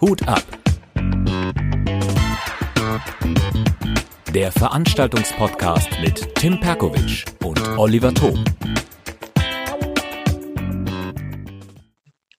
Hut ab. Der Veranstaltungspodcast mit Tim Perkovic und Oliver Thom.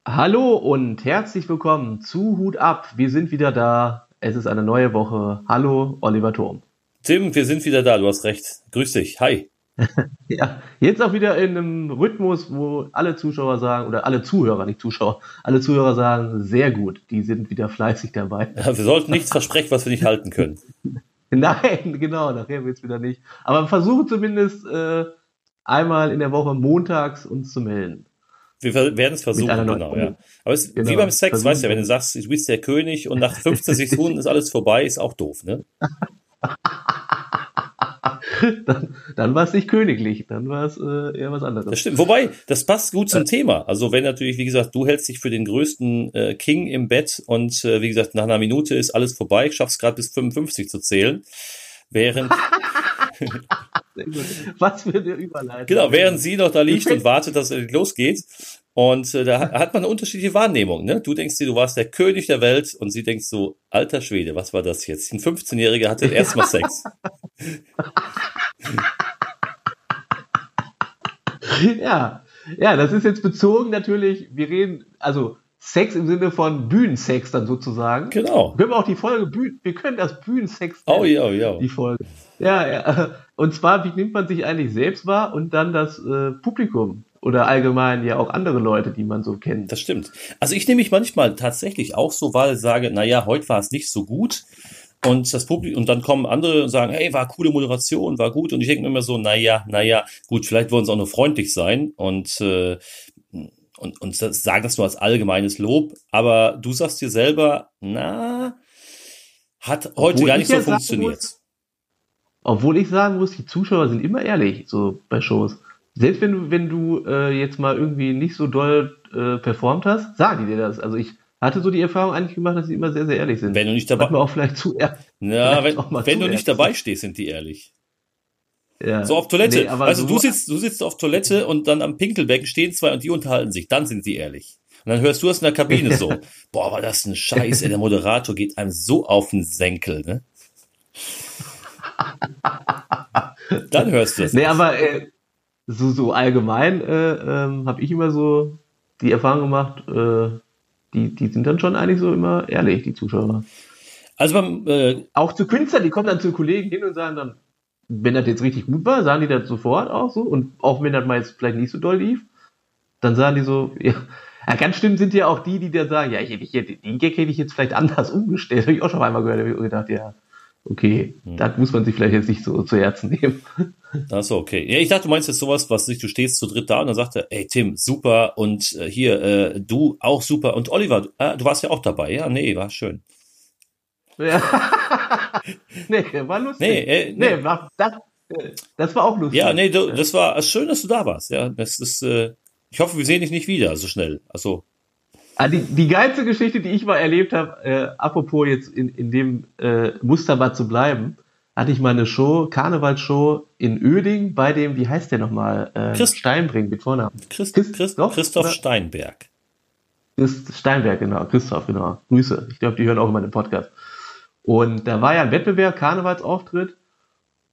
Hallo und herzlich willkommen zu Hut ab. Wir sind wieder da. Es ist eine neue Woche. Hallo, Oliver Thom. Tim, wir sind wieder da. Du hast recht. Grüß dich. Hi. ja, jetzt auch wieder in einem Rhythmus, wo alle Zuschauer sagen, oder alle Zuhörer, nicht Zuschauer, alle Zuhörer sagen, sehr gut, die sind wieder fleißig dabei. Ja, wir sollten nichts versprechen, was wir nicht halten können. Nein, genau, nachher wird es wieder nicht. Aber versuchen zumindest äh, einmal in der Woche montags uns zu melden. Wir werden es versuchen, genau, ja. Aber es ist genau, wie beim Sex, versuchen. weißt du ja, wenn du sagst, du bist der König und nach 15 Sekunden ist alles vorbei, ist auch doof, ne? dann, dann war es nicht königlich, dann war es äh, eher was anderes. Das stimmt. Wobei, das passt gut zum äh, Thema. Also wenn natürlich, wie gesagt, du hältst dich für den größten äh, King im Bett und äh, wie gesagt, nach einer Minute ist alles vorbei, schaffst gerade bis 55 zu zählen, während Was für eine Überleitung. Genau, während sie noch da liegt und wartet, dass es losgeht. Und äh, da hat man eine unterschiedliche Wahrnehmung. Ne? Du denkst dir, du warst der König der Welt und sie denkt so, alter Schwede, was war das jetzt? Ein 15-Jähriger hatte erstmal Sex. ja, ja, das ist jetzt bezogen natürlich, wir reden, also Sex im Sinne von Bühnensex dann sozusagen. Genau. Wir auch die Folge, Bühnen, wir können das Bühnensex nennen, Oh ja, oh ja. Die Folge. Ja, ja. Und zwar, wie nimmt man sich eigentlich selbst wahr und dann das äh, Publikum oder allgemein ja auch andere Leute, die man so kennt. Das stimmt. Also ich nehme mich manchmal tatsächlich auch so wahr, sage, naja, heute war es nicht so gut. Und das Publikum, und dann kommen andere und sagen, hey, war coole Moderation, war gut. Und ich denke mir immer so, naja, naja, gut, vielleicht wollen sie auch nur freundlich sein und, äh, und, und sagen das nur als allgemeines Lob. Aber du sagst dir selber, na, hat heute Obwohl gar nicht so funktioniert. Muss, obwohl ich sagen muss, die Zuschauer sind immer ehrlich, so bei Shows. Selbst wenn du, wenn du äh, jetzt mal irgendwie nicht so doll äh, performt hast, sagen die dir das. Also ich hatte so die Erfahrung eigentlich gemacht, dass sie immer sehr, sehr ehrlich sind. Wenn du nicht dabei, auch vielleicht zu ehrlich. Ja, wenn, wenn du nicht dabei stehst, sind die ehrlich. Ja. So auf Toilette. Nee, also so du sitzt, du sitzt auf Toilette und dann am Pinkelbecken stehen zwei und die unterhalten sich. Dann sind sie ehrlich. Und dann hörst du das in der Kabine so. Boah, war das ein Scheiß, ey, der Moderator geht einem so auf den Senkel, ne? dann hörst du es. Nee, aber äh, so, so allgemein äh, ähm, habe ich immer so die Erfahrung gemacht, äh, die, die sind dann schon eigentlich so immer ehrlich, die Zuschauer. Also beim, äh, auch zu Künstlern, die kommen dann zu Kollegen hin und sagen dann, wenn das jetzt richtig gut war, sagen die das sofort auch so. Und auch wenn das mal jetzt vielleicht nicht so doll lief, dann sagen die so, ja, ja ganz stimmt sind ja auch die, die dann sagen, ja, ich hätte, ich den Gag hätte ich jetzt vielleicht anders umgestellt. Habe ich auch schon einmal gehört, habe ich gedacht, ja, okay, hm. das muss man sich vielleicht jetzt nicht so zu Herzen nehmen. Achso, okay. Ja, ich dachte, du meinst jetzt sowas, was sich, du stehst zu dritt da und dann sagt er, ey Tim, super und äh, hier, äh, du auch super und Oliver, äh, du warst ja auch dabei, ja? Nee, war schön. Ja. nee, war lustig. Nee, äh, nee. nee war, das, das war auch lustig. Ja, nee, du, das war schön, dass du da warst. Ja, das ist, äh, ich hoffe, wir sehen dich nicht wieder so schnell. Also. Ah, die, die geilste Geschichte, die ich mal erlebt habe, äh, apropos jetzt in, in dem äh, Muster mal zu bleiben, hatte ich mal eine Show, Karnevalsshow in Öding bei dem, wie heißt der nochmal? Äh, Christ Steinbring mit Vornamen. Christ Christ Christoph, Christoph Steinberg. Christ Steinberg, genau. Christoph, genau. Grüße. Ich glaube, die hören auch immer den Podcast. Und da war ja ein Wettbewerb, Karnevalsauftritt.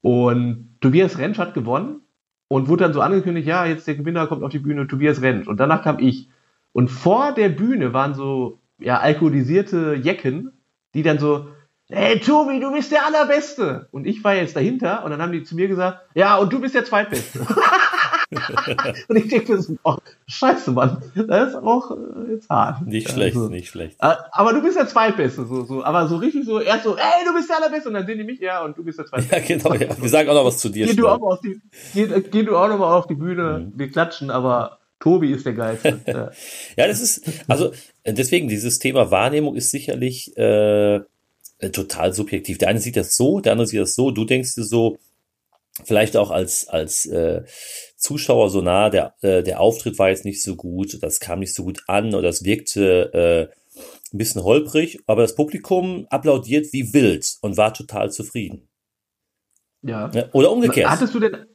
Und Tobias Rentsch hat gewonnen und wurde dann so angekündigt, ja, jetzt der Gewinner kommt auf die Bühne, Tobias Rentsch. Und danach kam ich. Und vor der Bühne waren so, ja, alkoholisierte Jecken, die dann so, hey Tobi, du bist der Allerbeste. Und ich war jetzt dahinter und dann haben die zu mir gesagt, ja, und du bist der Zweitbeste. und ich denke mir so, oh, scheiße, Mann, das ist auch äh, jetzt hart. Nicht schlecht, also, nicht schlecht. Äh, aber du bist der Zweitbeste, so, so, aber so richtig so, erst so, ey, du bist der Allerbeste und dann sehen die mich, ja, und du bist der Zweitbeste. Ja, genau, ja. Wir sagen auch noch was zu dir. Geh, du auch, auf die, geh, geh du auch noch mal auf die Bühne, mhm. wir klatschen, aber Tobi ist der Geilste. ja. ja, das ist, also deswegen, dieses Thema Wahrnehmung ist sicherlich äh, total subjektiv. Der eine sieht das so, der andere sieht das so. Du denkst dir so, vielleicht auch als, als äh, Zuschauer so nah, der, äh, der Auftritt war jetzt nicht so gut, das kam nicht so gut an oder das wirkte äh, ein bisschen holprig, aber das Publikum applaudiert wie wild und war total zufrieden. Ja. Oder umgekehrt. Hattest du denn,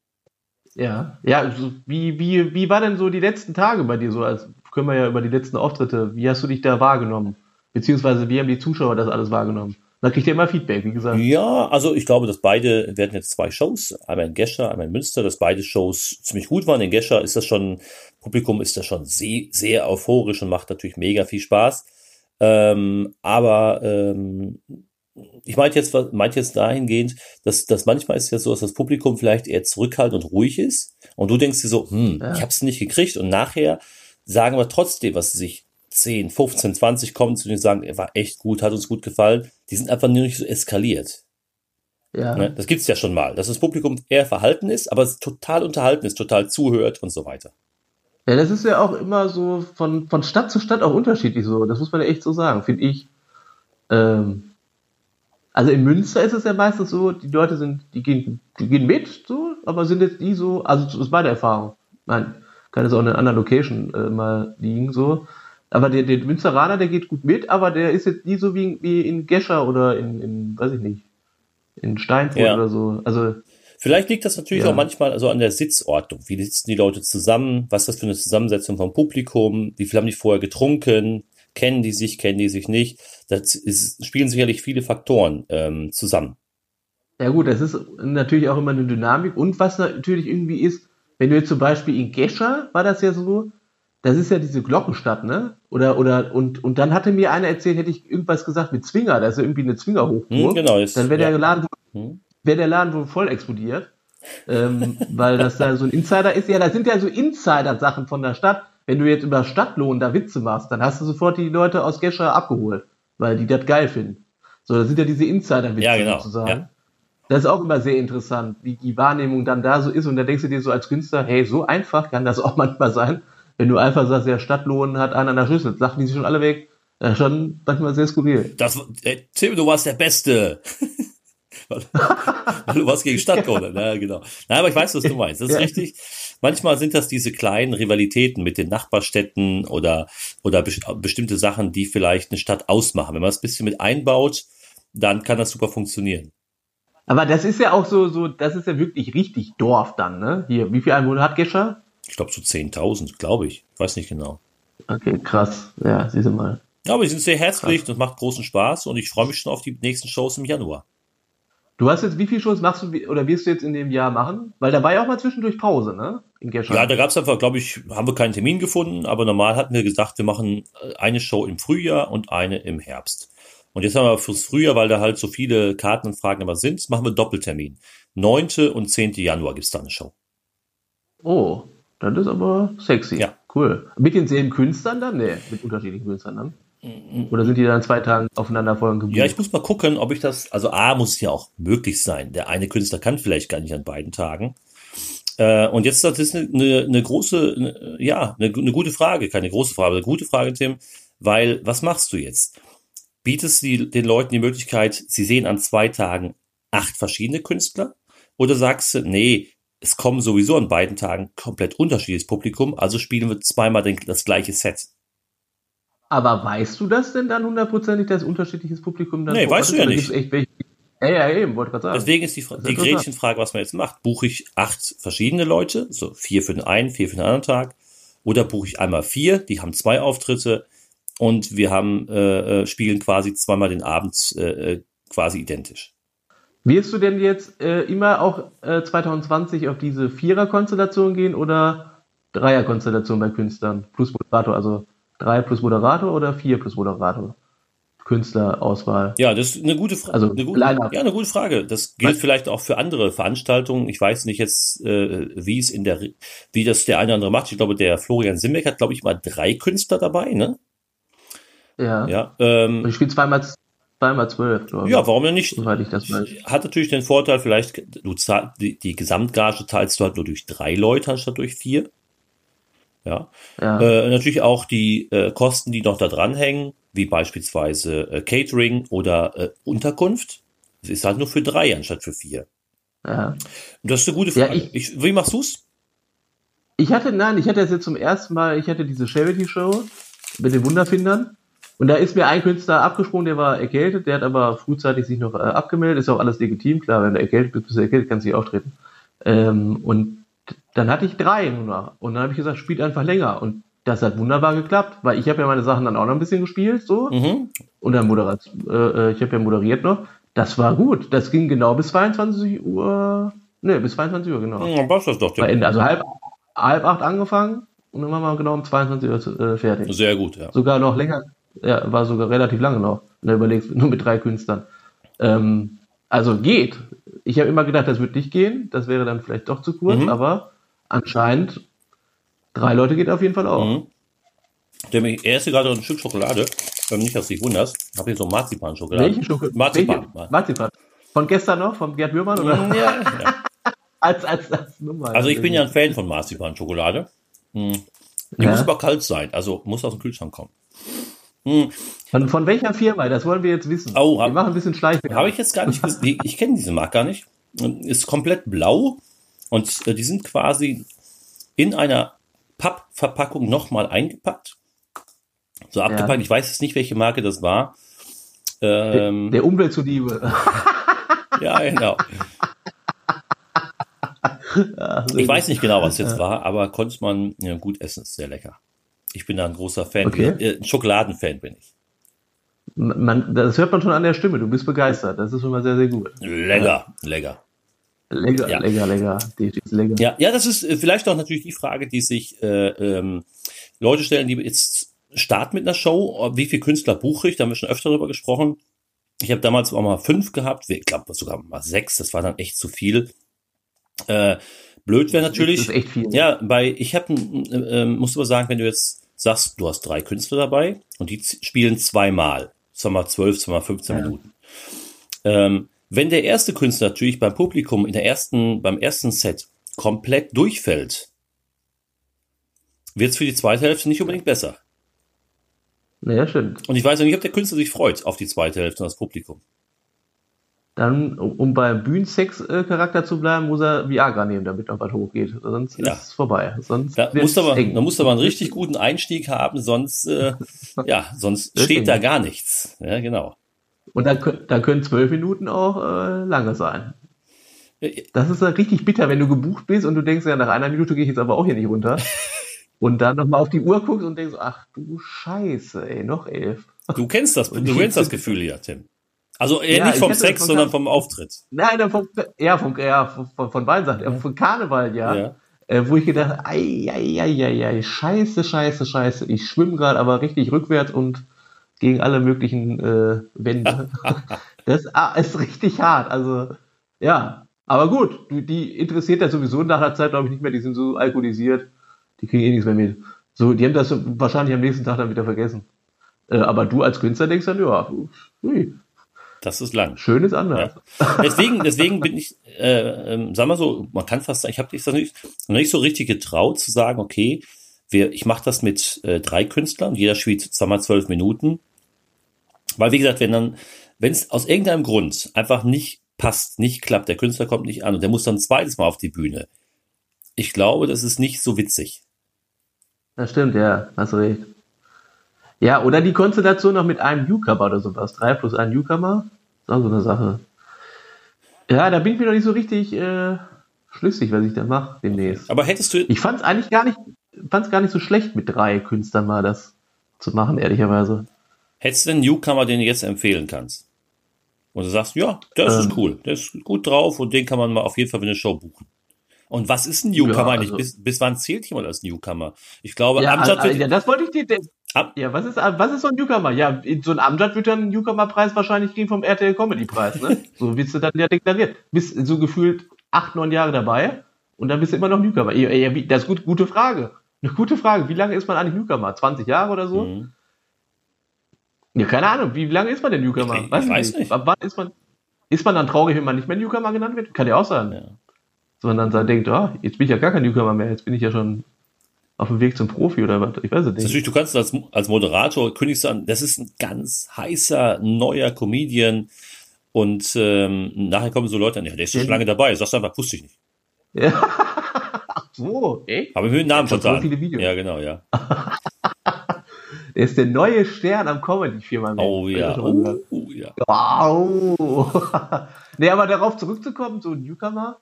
ja, ja, wie, wie, wie war denn so die letzten Tage bei dir so als können wir ja über die letzten Auftritte, wie hast du dich da wahrgenommen? Beziehungsweise wie haben die Zuschauer das alles wahrgenommen? Da kriegt ihr immer Feedback, wie gesagt. Ja, also ich glaube, dass beide werden jetzt zwei Shows, einmal in Gescher, einmal in Münster, dass beide Shows ziemlich gut waren. In Gescher ist das schon, Publikum ist das schon sehr, sehr euphorisch und macht natürlich mega viel Spaß. Ähm, aber ähm, ich meinte jetzt, meinte jetzt dahingehend, dass, dass manchmal ist ja so, dass das Publikum vielleicht eher zurückhaltend und ruhig ist und du denkst dir so, hm, ja. ich habe es nicht gekriegt und nachher sagen wir trotzdem, was sie sich 10, 15, 20 kommen zu dir und sagen, er war echt gut, hat uns gut gefallen. Die sind einfach nur nicht so eskaliert. Ja. Ne? Das gibt's ja schon mal, dass das Publikum eher verhalten ist, aber total unterhalten ist, total zuhört und so weiter. Ja, das ist ja auch immer so von, von Stadt zu Stadt auch unterschiedlich so. Das muss man ja echt so sagen, finde ich. Ähm, also in Münster ist es ja meistens so, die Leute sind, die gehen, die gehen mit, so, aber sind jetzt nie so, also das ist meine Erfahrung. Nein, kann es auch in einer anderen Location äh, mal liegen, so. Aber der, der Münsteraner, der geht gut mit, aber der ist jetzt nie so wie, wie in Gescher oder in, in, weiß ich nicht, in Steinfurt ja. oder so. Also. Vielleicht liegt das natürlich ja. auch manchmal also an der Sitzordnung. Wie sitzen die Leute zusammen? Was ist das für eine Zusammensetzung vom Publikum? Wie viel haben die vorher getrunken? Kennen die sich, kennen die sich nicht? Das ist, spielen sicherlich viele Faktoren ähm, zusammen. Ja gut, das ist natürlich auch immer eine Dynamik. Und was natürlich irgendwie ist, wenn du jetzt zum Beispiel in Gescher war das ja so, das ist ja diese Glockenstadt, ne? Oder, oder, und, und dann hatte mir einer erzählt, hätte ich irgendwas gesagt mit Zwinger, da ist ja irgendwie eine Zwingerhochburg. Hm, genau, ist, dann wäre der, Laden, hm. der Laden wohl voll explodiert. ähm, weil das da so ein Insider ist. Ja, da sind ja so Insider-Sachen von der Stadt. Wenn du jetzt über Stadtlohn da Witze machst, dann hast du sofort die Leute aus Gescher abgeholt, weil die das geil finden. So, das sind ja diese Insider-Witze ja, genau. sozusagen. Ja. Das ist auch immer sehr interessant, wie die Wahrnehmung dann da so ist. Und da denkst du dir so als Künstler, hey, so einfach kann das auch manchmal sein. Wenn du einfach sagst, ja, Stadtlohn hat einen an der Schlüssel, lachen die sich schon alle weg. Ja, schon manchmal sehr skurril. Das, äh, Tim, du warst der Beste. du warst gegen Stadtlohn. Ja, genau. Nein, aber ich weiß, was du meinst. Das ist ja. richtig. Manchmal sind das diese kleinen Rivalitäten mit den Nachbarstädten oder, oder bestimmte Sachen, die vielleicht eine Stadt ausmachen. Wenn man es ein bisschen mit einbaut, dann kann das super funktionieren. Aber das ist ja auch so, so, das ist ja wirklich richtig Dorf dann, ne? Hier, wie viel Einwohner hat Gescher? Ich glaube so 10.000, glaube ich. Weiß nicht genau. Okay, krass. Ja, siehst du mal. Ja, aber die sind sehr herzlich, krass. das macht großen Spaß und ich freue mich schon auf die nächsten Shows im Januar. Du hast jetzt, wie viele Shows machst du oder wirst du jetzt in dem Jahr machen? Weil da war ja auch mal zwischendurch Pause, ne? In Gerscheid. Ja, da gab es einfach, glaube ich, haben wir keinen Termin gefunden, aber normal hatten wir gesagt, wir machen äh, eine Show im Frühjahr und eine im Herbst. Und jetzt haben wir fürs Frühjahr, weil da halt so viele Kartenanfragen immer sind, machen wir Doppeltermin. 9. und 10. Januar gibt's da eine Show. Oh, das ist aber sexy. Ja. Cool. Mit denselben Künstlern dann? Nee, mit unterschiedlichen Künstlern dann? Oder sind die dann zwei Tage aufeinander folgen gebucht? Ja, ich muss mal gucken, ob ich das, also A, muss es ja auch möglich sein. Der eine Künstler kann vielleicht gar nicht an beiden Tagen. Äh, und jetzt das ist eine, eine, eine große, eine, ja, eine, eine gute Frage, keine große Frage, aber eine gute Frage, Tim, weil was machst du jetzt? Bietest du den Leuten die Möglichkeit, sie sehen an zwei Tagen acht verschiedene Künstler? Oder sagst du, nee, es kommen sowieso an beiden Tagen komplett unterschiedliches Publikum, also spielen wir zweimal den, das gleiche Set. Aber weißt du das denn dann hundertprozentig, dass unterschiedliches Publikum dann Nee, weißt du ja nicht. Echt welche, ja, ja, eben, wollte gerade sagen. Deswegen ist die, ist die Gretchenfrage, was man jetzt macht. Buche ich acht verschiedene Leute, so vier für den einen, vier für den anderen Tag, oder buche ich einmal vier, die haben zwei Auftritte und wir haben äh, äh spielen quasi zweimal den Abend äh, äh quasi identisch. Wirst du denn jetzt äh, immer auch äh, 2020 auf diese Vierer-Konstellation gehen oder Dreier-Konstellation bei Künstlern plus Moderator? Also drei plus Moderator oder vier plus Moderator? Künstlerauswahl? Ja, das ist eine gute Frage. Also eine gute, ja, eine gute Frage. Das gilt Was? vielleicht auch für andere Veranstaltungen. Ich weiß nicht jetzt, äh, wie es in der, wie das der eine oder andere macht. Ich glaube, der Florian Simbeck hat, glaube ich, mal drei Künstler dabei, ne? Ja. Ja. Ähm, ich spiele zweimal zweimal zwölf, glaube ich. Ja, warum denn nicht? Soweit ich das weiß. Hat natürlich den Vorteil, vielleicht, du zahl, die, die Gesamtgage teilst du halt nur durch drei Leute anstatt durch vier. Ja. ja. Äh, natürlich auch die äh, Kosten, die noch da dranhängen, wie beispielsweise äh, Catering oder äh, Unterkunft. Das ist halt nur für drei anstatt für vier. Ja. Das ist eine gute Frage. Ja, ich, ich, wie machst du's? Ich hatte, nein, ich hatte jetzt zum ersten Mal, ich hatte diese Charity-Show mit den Wunderfindern. Und da ist mir ein Künstler abgesprungen, der war erkältet, der hat aber frühzeitig sich noch äh, abgemeldet, ist auch alles legitim, klar, wenn du erkältet bist, bist du erkältet, kannst du nicht auftreten. Ähm, und dann hatte ich drei nur noch. Und dann habe ich gesagt, spielt einfach länger. Und das hat wunderbar geklappt, weil ich habe ja meine Sachen dann auch noch ein bisschen gespielt, so. Mhm. Und dann moderat, äh, ich habe ja moderiert noch. Das war gut. Das ging genau bis 22 Uhr. Ne, bis 22 Uhr, genau. Dann passt das doch. Ende. Also halb, halb acht angefangen und dann waren wir genau um 22 Uhr äh, fertig. Sehr gut, ja. Sogar noch länger. Ja, war sogar relativ lange noch. Wenn du überlegst, nur mit drei Künstlern. Ähm, also geht. Ich habe immer gedacht, das wird nicht gehen. Das wäre dann vielleicht doch zu kurz, Mhm. aber anscheinend drei Leute geht auf jeden Fall auch. Mhm. Der ich esse gerade ein Stück Schokolade, nicht, dass du dich wunderst. Habe hier so Marzipan-Schokolade. Welche Schokolade? Marzipan. Welche? Marzipan. Von gestern noch? Von Gerd Würmann? Oder? Ja, ja. als, als, als Nummer. Also ich bin ja ein Fan von Marzipan-Schokolade. Hm. Die Ja. muss aber kalt sein, also muss aus dem Kühlschrank kommen. Hm. Von, von welcher Firma? Das wollen wir jetzt wissen. Oh, wir machen ein bisschen Schleife. Habe ich jetzt gar nicht gesehen. Ich kenne diese Marke gar nicht. Ist komplett blau und äh, die sind quasi in einer Pappverpackung nochmal eingepackt. So abgepackt. Ich weiß jetzt nicht, welche Marke das war. Ähm, Der Umwelt zuliebe. ja, genau. Ich weiß nicht genau, was jetzt war, aber konnte man ja, gut essen. Ist sehr lecker. Ich bin da ein großer Fan. Okay. Äh, ein Schokoladenfan bin ich. Man, das hört man schon an der Stimme. Du bist begeistert. Das ist schon mal sehr, sehr gut. Lecker, lecker. Lecker, Ja. lecker, lecker. Lecker. Ja, ja, das ist äh, vielleicht auch natürlich die Frage, die sich äh, ähm, Leute stellen, die jetzt starten mit einer Show. Wie viele Künstler buche ich? Da haben wir schon öfter darüber gesprochen. Ich habe damals auch mal fünf gehabt. Ich glaube sogar mal sechs. Das war dann echt zu viel. Äh, blöd wäre natürlich. Das ist echt viel. Ja, bei ich habe, äh, musst du aber sagen, wenn du jetzt sagst, du hast drei Künstler dabei und die spielen zweimal, zweimal zwölf, zweimal 15 Ja. Minuten. Ähm, wenn der erste Künstler natürlich beim Publikum in der ersten, beim ersten Set komplett durchfällt, wird es für die zweite Hälfte nicht unbedingt besser. Ja, stimmt. Und ich weiß auch nicht, ob der Künstler sich freut auf die zweite Hälfte und das Publikum. Dann, um beim Bühnensex-Charakter zu bleiben, muss er Viagra nehmen, damit noch was hochgeht. Sonst Ja. ist es vorbei. Sonst Da du aber, eng. da musst du aber einen richtig guten Einstieg haben, sonst, äh, ja, sonst steht da gar nichts. Ja, genau. Und dann, kö- dann können zwölf Minuten auch äh, lange sein. Ja, Das ist ja richtig bitter, wenn du gebucht bist und du denkst, ja, nach einer Minute gehe ich jetzt aber auch hier nicht runter. und dann nochmal auf die Uhr guckst und denkst, ach du Scheiße, ey, noch elf. Du kennst das, du kennst das Gefühl ja, Tim. Also eher Ja, nicht ich vom Sex, das sondern von- vom Auftritt. Nein, vom, ja, vom, ja, von, von, von beiden Seiten. Ja. Von Karneval, ja. Ja. Äh, wo ich gedacht habe, ei, ei, ei, ei, ei, scheiße, scheiße, scheiße. Ich schwimme gerade aber richtig rückwärts und gegen alle möglichen äh, Wände. das ah, ist richtig hart. Also, ja. Aber gut, du, die interessiert ja sowieso nach der Zeit, glaube ich, nicht mehr. Die sind so alkoholisiert. Die kriegen eh nichts mehr mit. So, die haben das wahrscheinlich am nächsten Tag dann wieder vergessen. Äh, aber du als Künstler denkst dann, ja, hui, Das ist lang. schön ist anders. Deswegen, deswegen bin ich, äh, ähm, sag mal so, man kann fast sagen, ich habe nicht, noch nicht so richtig getraut zu sagen, okay, wir, ich mache das mit äh, drei Künstlern, jeder spielt zweimal zwölf Minuten. Weil, wie gesagt, wenn dann, wenn es aus irgendeinem Grund einfach nicht passt, nicht klappt, der Künstler kommt nicht an und der muss dann ein zweites Mal auf die Bühne. Ich glaube, das ist nicht so witzig. Das stimmt, ja, hast recht. Ja, oder die Konstellation noch mit einem Newcomer oder sowas. Drei plus ein Newcomer. Ist auch so eine Sache. Ja, da bin ich mir noch nicht so richtig äh, schlüssig, was ich da mache demnächst. Aber hättest du, Ich fand es eigentlich gar nicht, fand's gar nicht so schlecht, mit drei Künstlern mal das zu machen, ehrlicherweise. hättest du einen Newcomer, den du jetzt empfehlen kannst? Und du sagst, ja, das Ähm. ist cool, der ist gut drauf und den kann man mal auf jeden Fall für eine Show buchen. Und was ist ein Newcomer Ja, eigentlich? also- Bis, bis wann zählt jemand als Newcomer? Ich glaube, Ja, Amjad also, wird, ja, das wollte ich dir. Am- Ja, was ist, was ist so ein Newcomer? Ja, so ein Amjad wird dann einen Newcomer-Preis wahrscheinlich kriegen vom RTL Comedy-Preis, ne? so wie du dann ja deklariert. Bist so gefühlt acht, neun Jahre dabei und dann bist du immer noch Newcomer. Das ist gut, gute Frage. Eine gute Frage. Wie lange ist man eigentlich Newcomer? 20 Jahre oder so? Mhm. Ja, keine Ahnung. Wie lange ist man denn Newcomer? Ich- ich weiß nicht. Ab wann ist man, ist man dann traurig, wenn man nicht mehr Newcomer genannt wird? Kann ja auch sein. Ja. Man dann denkt, ah, jetzt bin ich ja gar kein Newcomer mehr. Jetzt bin ich ja schon auf dem Weg zum Profi oder was. Ich weiß es nicht. natürlich, du kannst als, als Moderator kündigst du an, das ist ein ganz heißer neuer Comedian und ähm, nachher kommen so Leute an, ja, der ist schon lange dabei, sagst du einfach, wusste ich nicht. Ja. So, echt? Aber mir den Namen schon vertan. so viele Videos. Ja, genau, ja. Der ist der neue Stern am Comedy-Firma. Oh ja, Oh. oh, ja. Wow. nee, aber darauf zurückzukommen, so ein Newcomer,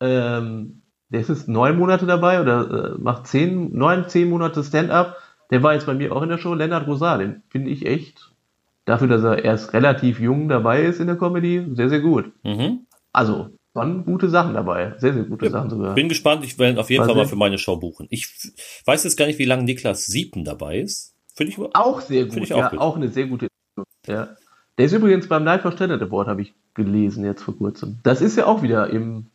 ähm, der ist jetzt neun Monate dabei oder äh, macht zehn, neun, zehn Monate Stand-up. der war jetzt bei mir auch in der Show, Lennart Rosar, den finde ich echt, dafür, dass er erst relativ jung dabei ist in der Comedy, sehr, sehr gut. Mhm. Also, waren gute Sachen dabei. Sehr, sehr gute ja, Sachen sogar. Bin gespannt, ich werde auf jeden Was Fall mal für meine Show buchen. Ich weiß jetzt gar nicht, wie lange Niklas Siepen dabei ist. Finde ich auch sehr gut. Ich auch, ja, gut. auch eine sehr gute. Ja. Der ist übrigens beim Live Standard Award, habe ich gelesen jetzt vor kurzem. Das ist ja auch wieder im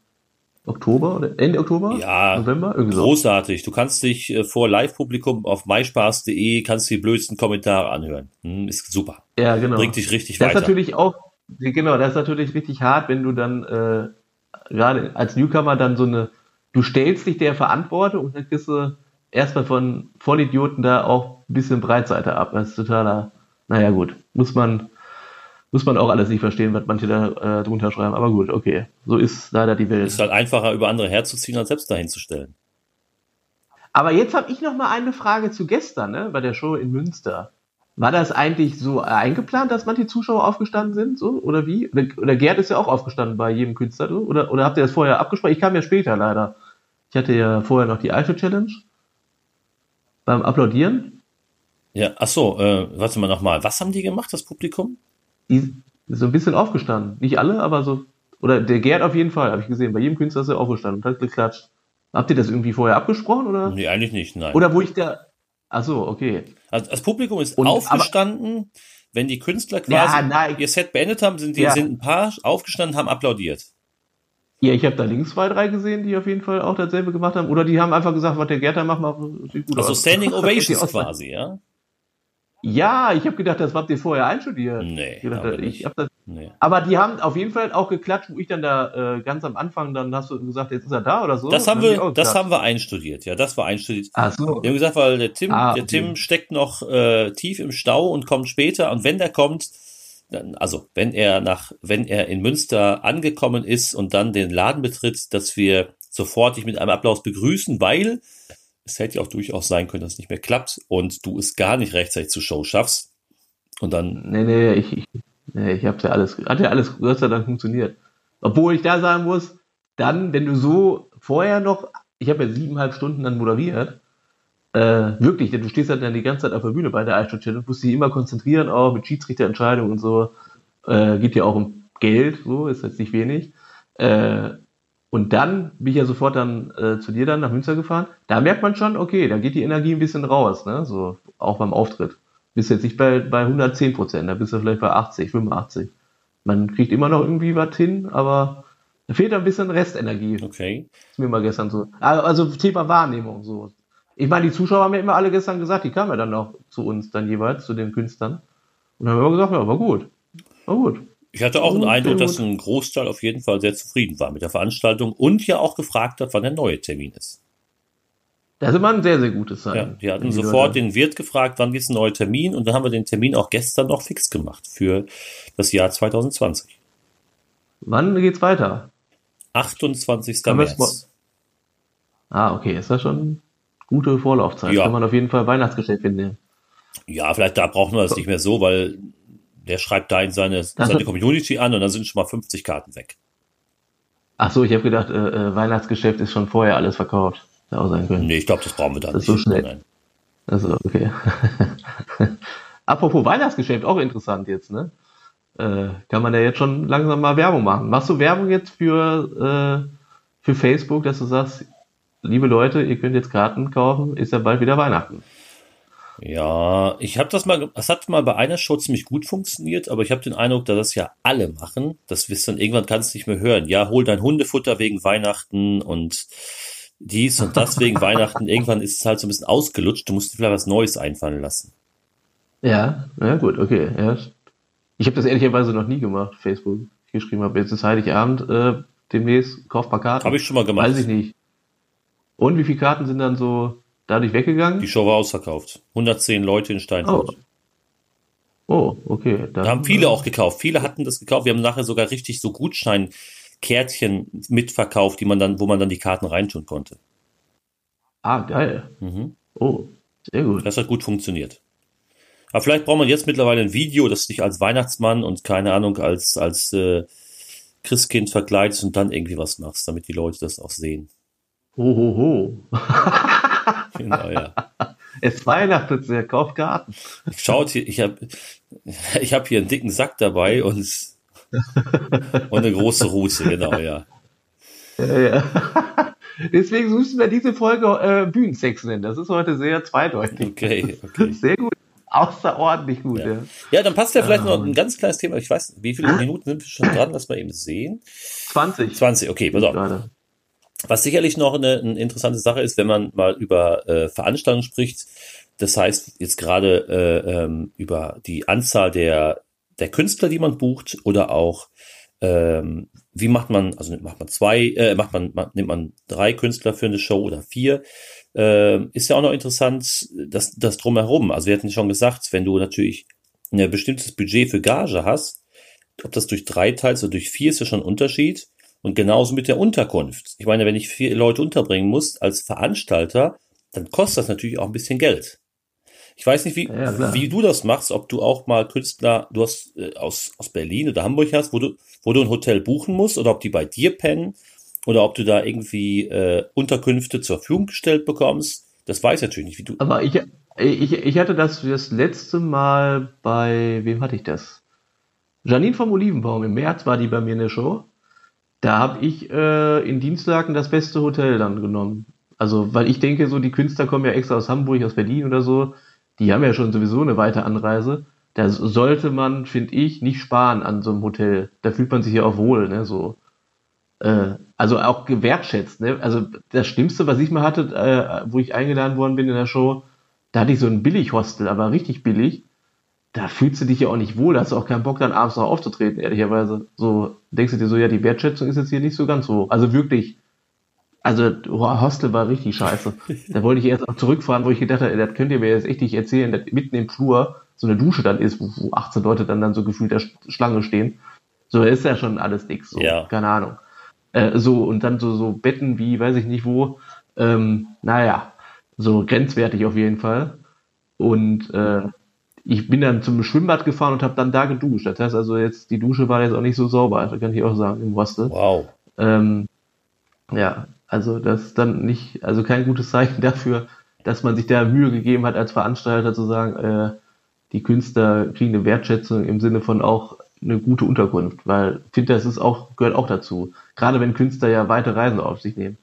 Oktober oder Ende Oktober? Ja, November? Irgendwie großartig. Du kannst dich äh, vor Live-Publikum auf myspaß.de kannst die blödsten Kommentare anhören. Hm, ist super. Ja, genau. Bringt dich richtig das weiter. Das ist natürlich auch, genau, das ist natürlich richtig hart, wenn du dann äh, gerade als Newcomer dann so eine, du stellst dich der Verantwortung und dann kriegst du erstmal von Vollidioten da auch ein bisschen Breitseite ab. Das ist totaler, naja gut, muss man, muss man auch alles nicht verstehen, was manche da äh, drunter schreiben. Aber gut, okay, so ist leider die Welt. Ist halt einfacher, über andere herzuziehen, als selbst dahin zu stellen. Aber jetzt habe ich noch mal eine Frage zu gestern, ne, bei der Show in Münster. War das eigentlich so eingeplant, dass manche Zuschauer aufgestanden sind, so oder wie? Oder, oder Gerd ist ja auch aufgestanden bei jedem Künstler, oder oder habt ihr das vorher abgesprochen? Ich kam ja später leider. Ich hatte ja vorher noch die alte Challenge beim Applaudieren. Ja, ach so, äh, warte mal nochmal. Was haben die gemacht, das Publikum? Die so ein bisschen aufgestanden. Nicht alle, aber so. Oder der Gerd auf jeden Fall, habe ich gesehen. Bei jedem Künstler ist er aufgestanden und hat geklatscht. Habt ihr das irgendwie vorher abgesprochen, oder? Nee, eigentlich nicht, nein. Oder wo ich da. Ach so, okay. Also das Publikum ist und, aufgestanden, aber, wenn die Künstler quasi ja, nein, ihr Set beendet haben, sind, die, ja. sind ein paar aufgestanden, haben applaudiert. Ja, ich habe da links zwei, drei gesehen, die auf jeden Fall auch dasselbe gemacht haben. Oder die haben einfach gesagt, was der Gerda macht, macht sieht gut also aus. Also Standing Ovations quasi, ja? Ja, ich habe gedacht, das habt ihr vorher einstudiert. Nee. Ich gedacht, ich hab das, nee. Aber die haben auf jeden Fall auch geklatscht, wo ich dann da äh, ganz am Anfang, dann hast du gesagt, jetzt ist er da oder so. Das haben wir, das haben wir einstudiert, ja, das war einstudiert. Ach so. Wir haben gesagt, weil der Tim, ah, okay. der Tim steckt noch äh, tief im Stau und kommt später und wenn der kommt, dann, also wenn er nach, wenn er in Münster angekommen ist und dann den Laden betritt, dass wir sofort dich mit einem Applaus begrüßen, weil es hätte ja auch durchaus sein können, dass es nicht mehr klappt und du es gar nicht rechtzeitig zur Show schaffst. Und dann. Nee, nee, ich, ich, nee, ich hab's ja alles, hat ja alles Gott sei Dank funktioniert. Obwohl ich da sagen muss, dann, wenn du so vorher noch, ich habe ja siebeneinhalb Stunden dann moderiert, äh, wirklich, denn du stehst halt dann die ganze Zeit auf der Bühne bei der Eisstund und musst dich immer konzentrieren, auch mit Schiedsrichterentscheidungen und so. Äh, geht ja auch um Geld, so, ist jetzt nicht wenig. Äh, und dann bin ich ja sofort dann äh, zu dir dann nach Münster gefahren. Da merkt man schon, okay, da geht die Energie ein bisschen raus, ne? So auch beim Auftritt. Bist jetzt nicht bei, bei 110 Prozent, da bist du vielleicht bei 80, 85. Man kriegt immer noch irgendwie was hin, aber da fehlt ein bisschen Restenergie. Okay. Ist mir mal gestern so. Ah, also Thema Wahrnehmung so. Ich meine, die Zuschauer haben ja immer alle gestern gesagt, die kamen ja dann auch zu uns dann jeweils, zu den Künstlern. Und dann haben wir immer gesagt, ja, war gut. War gut. Ich hatte auch den Eindruck, dass ein Großteil auf jeden Fall sehr zufrieden war mit der Veranstaltung und ja auch gefragt hat, wann der neue Termin ist. Das ist immer ein sehr, sehr gutes Zeichen. Ja, die hatten sofort Leute. den Wirt gefragt, wann ist ein neuer Termin und dann haben wir den Termin auch gestern noch fix gemacht für das Jahr 2020. Wann geht's weiter? 28. März. Ah, okay, ist das schon gute Vorlaufzeit. Ja. Kann man auf jeden Fall Weihnachtsgeschäft nehmen. Ja, vielleicht da brauchen wir das nicht mehr so, weil der schreibt da in seine, seine Community an und dann sind schon mal 50 Karten weg. Ach so, ich habe gedacht, äh, äh, Weihnachtsgeschäft ist schon vorher alles verkauft. auch sein können. Nee, ich glaube, das brauchen wir dann das nicht. Ist so schnell. Nein. Also, okay. Apropos Weihnachtsgeschäft, auch interessant jetzt, ne? Äh, kann man ja jetzt schon langsam mal Werbung machen. Machst du Werbung jetzt für, äh, für Facebook, dass du sagst, liebe Leute, ihr könnt jetzt Karten kaufen, ist ja bald wieder Weihnachten. Ja, ich habe das mal, das hat mal bei einer Show ziemlich gut funktioniert, aber ich habe den Eindruck, dass das ja alle machen. Das wirst dann irgendwann kannst du nicht mehr hören. Ja, hol dein Hundefutter wegen Weihnachten und dies und das wegen Weihnachten. Irgendwann ist es halt so ein bisschen ausgelutscht. Du musst dir vielleicht was Neues einfallen lassen. Ja, ja gut, okay. Ja. Ich habe das ehrlicherweise noch nie gemacht, Facebook. Ich geschrieben habe, jetzt ist Heiligabend, äh, demnächst, kauf paar Karten. Habe ich schon mal gemacht. Weiß ich nicht. Und wie viele Karten sind dann so dadurch weggegangen? Die Show war ausverkauft. 110 Leute in Steinfurt. Oh, oh okay. Da haben viele auch gekauft. Viele hatten das gekauft. Wir haben nachher sogar richtig so Gutscheinkärtchen mitverkauft, die man dann, wo man dann die Karten reintun konnte. Ah, geil. Mhm. Oh, sehr gut. Das hat gut funktioniert. Aber vielleicht braucht man jetzt mittlerweile ein Video, das dich als Weihnachtsmann und keine Ahnung, als, als äh, Christkind verkleidest und dann irgendwie was machst, damit die Leute das auch sehen. Ho, ho, ho. genau, ja. Es weihnachtet sehr, kauft Garten. Schaut hier, ich habe ich hab hier einen dicken Sack dabei und, und eine große Rute, genau, ja. Ja, ja. Deswegen müssen wir diese Folge äh, Bühnensex nennen. Das ist heute sehr zweideutig. Okay, okay. Sehr gut. Außerordentlich gut, Ja. ja. Ja, dann passt ja vielleicht noch Ähm. ein ganz kleines Thema. Ich weiß, wie viele Minuten sind wir schon dran? Lass mal eben sehen. 20. 20, okay, pass auf. Was sicherlich noch eine, eine interessante Sache ist, wenn man mal über äh, Veranstaltungen spricht, das heißt jetzt gerade äh, ähm, über die Anzahl der, der Künstler, die man bucht, oder auch ähm, wie macht man, also macht man zwei, äh, macht man, ma- nimmt man drei Künstler für eine Show oder vier, ähm, ist ja auch noch interessant, das, das drumherum. Also wir hatten schon gesagt, wenn du natürlich ein bestimmtes Budget für Gage hast, ob das durch drei teilst oder durch vier ist ja schon ein Unterschied. Und genauso mit der Unterkunft. Ich meine, wenn ich vier Leute unterbringen muss als Veranstalter, dann kostet das natürlich auch ein bisschen Geld. Ich weiß nicht, wie, Ja, wie du das machst, ob du auch mal Künstler, du hast äh, aus, aus Berlin oder Hamburg hast, wo du, wo du ein Hotel buchen musst oder ob die bei dir pennen oder ob du da irgendwie äh, Unterkünfte zur Verfügung gestellt bekommst. Das weiß ich natürlich nicht, wie du. Aber ich, ich, ich hatte das das letzte Mal bei, wem hatte ich das? Janine vom Olivenbaum. Im März war die bei mir in der Show. Da habe ich äh, in Dienstlagen das beste Hotel dann genommen. Also, weil ich denke, so die Künstler kommen ja extra aus Hamburg, aus Berlin oder so. Die haben ja schon sowieso eine weite Anreise. Da sollte man, finde ich, nicht sparen an so einem Hotel. Da fühlt man sich ja auch wohl, ne, so. Äh, also auch gewertschätzt, ne? Also das Schlimmste, was ich mal hatte, äh, wo ich eingeladen worden bin in der Show, da hatte ich so ein Billig-Hostel, aber richtig billig. Da fühlst du dich ja auch nicht wohl, da hast du auch keinen Bock, dann abends noch aufzutreten, ehrlicherweise. So denkst du dir so, ja, die Wertschätzung ist jetzt hier nicht so ganz so. Also wirklich, also Hostel war richtig scheiße. Da wollte ich erst auch zurückfahren, wo ich gedacht habe, das könnt ihr mir jetzt echt nicht erzählen, dass mitten im Flur so eine Dusche dann ist, wo, wo 18 Leute dann, dann so gefühlt der Schlange stehen. So ist ja schon alles nix, so, Ja. keine Ahnung. Äh, so, und dann so, so Betten wie, weiß ich nicht wo, ähm, naja, so grenzwertig auf jeden Fall. Und äh, ich bin dann zum Schwimmbad gefahren und habe dann da geduscht. Das heißt also jetzt, die Dusche war jetzt auch nicht so sauber, das kann ich auch sagen, im Hostel. Wow. Ähm, ja, also das ist dann nicht, also kein gutes Zeichen dafür, dass man sich da Mühe gegeben hat, als Veranstalter zu sagen, äh, die Künstler kriegen eine Wertschätzung im Sinne von auch eine gute Unterkunft, weil ich finde, das ist auch, gehört auch dazu. Gerade wenn Künstler ja weite Reisen auf sich nehmen.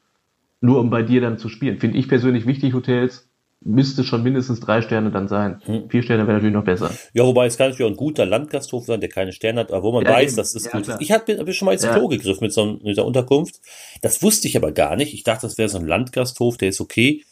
Nur um bei dir dann zu spielen. Finde ich persönlich wichtig, Hotels müsste schon mindestens drei Sterne dann sein. Hm. Vier Sterne wäre natürlich noch besser. Ja, wobei es kann natürlich auch ein guter Landgasthof sein, der keine Sterne hat, aber wo man Ja, weiß, eben. das ist Ja, gut. klar. Ich habe hab schon mal ins Ja. Klo gegriffen mit so mit der Unterkunft. Das wusste ich aber gar nicht. Ich dachte, das wäre so ein Landgasthof, der ist okay.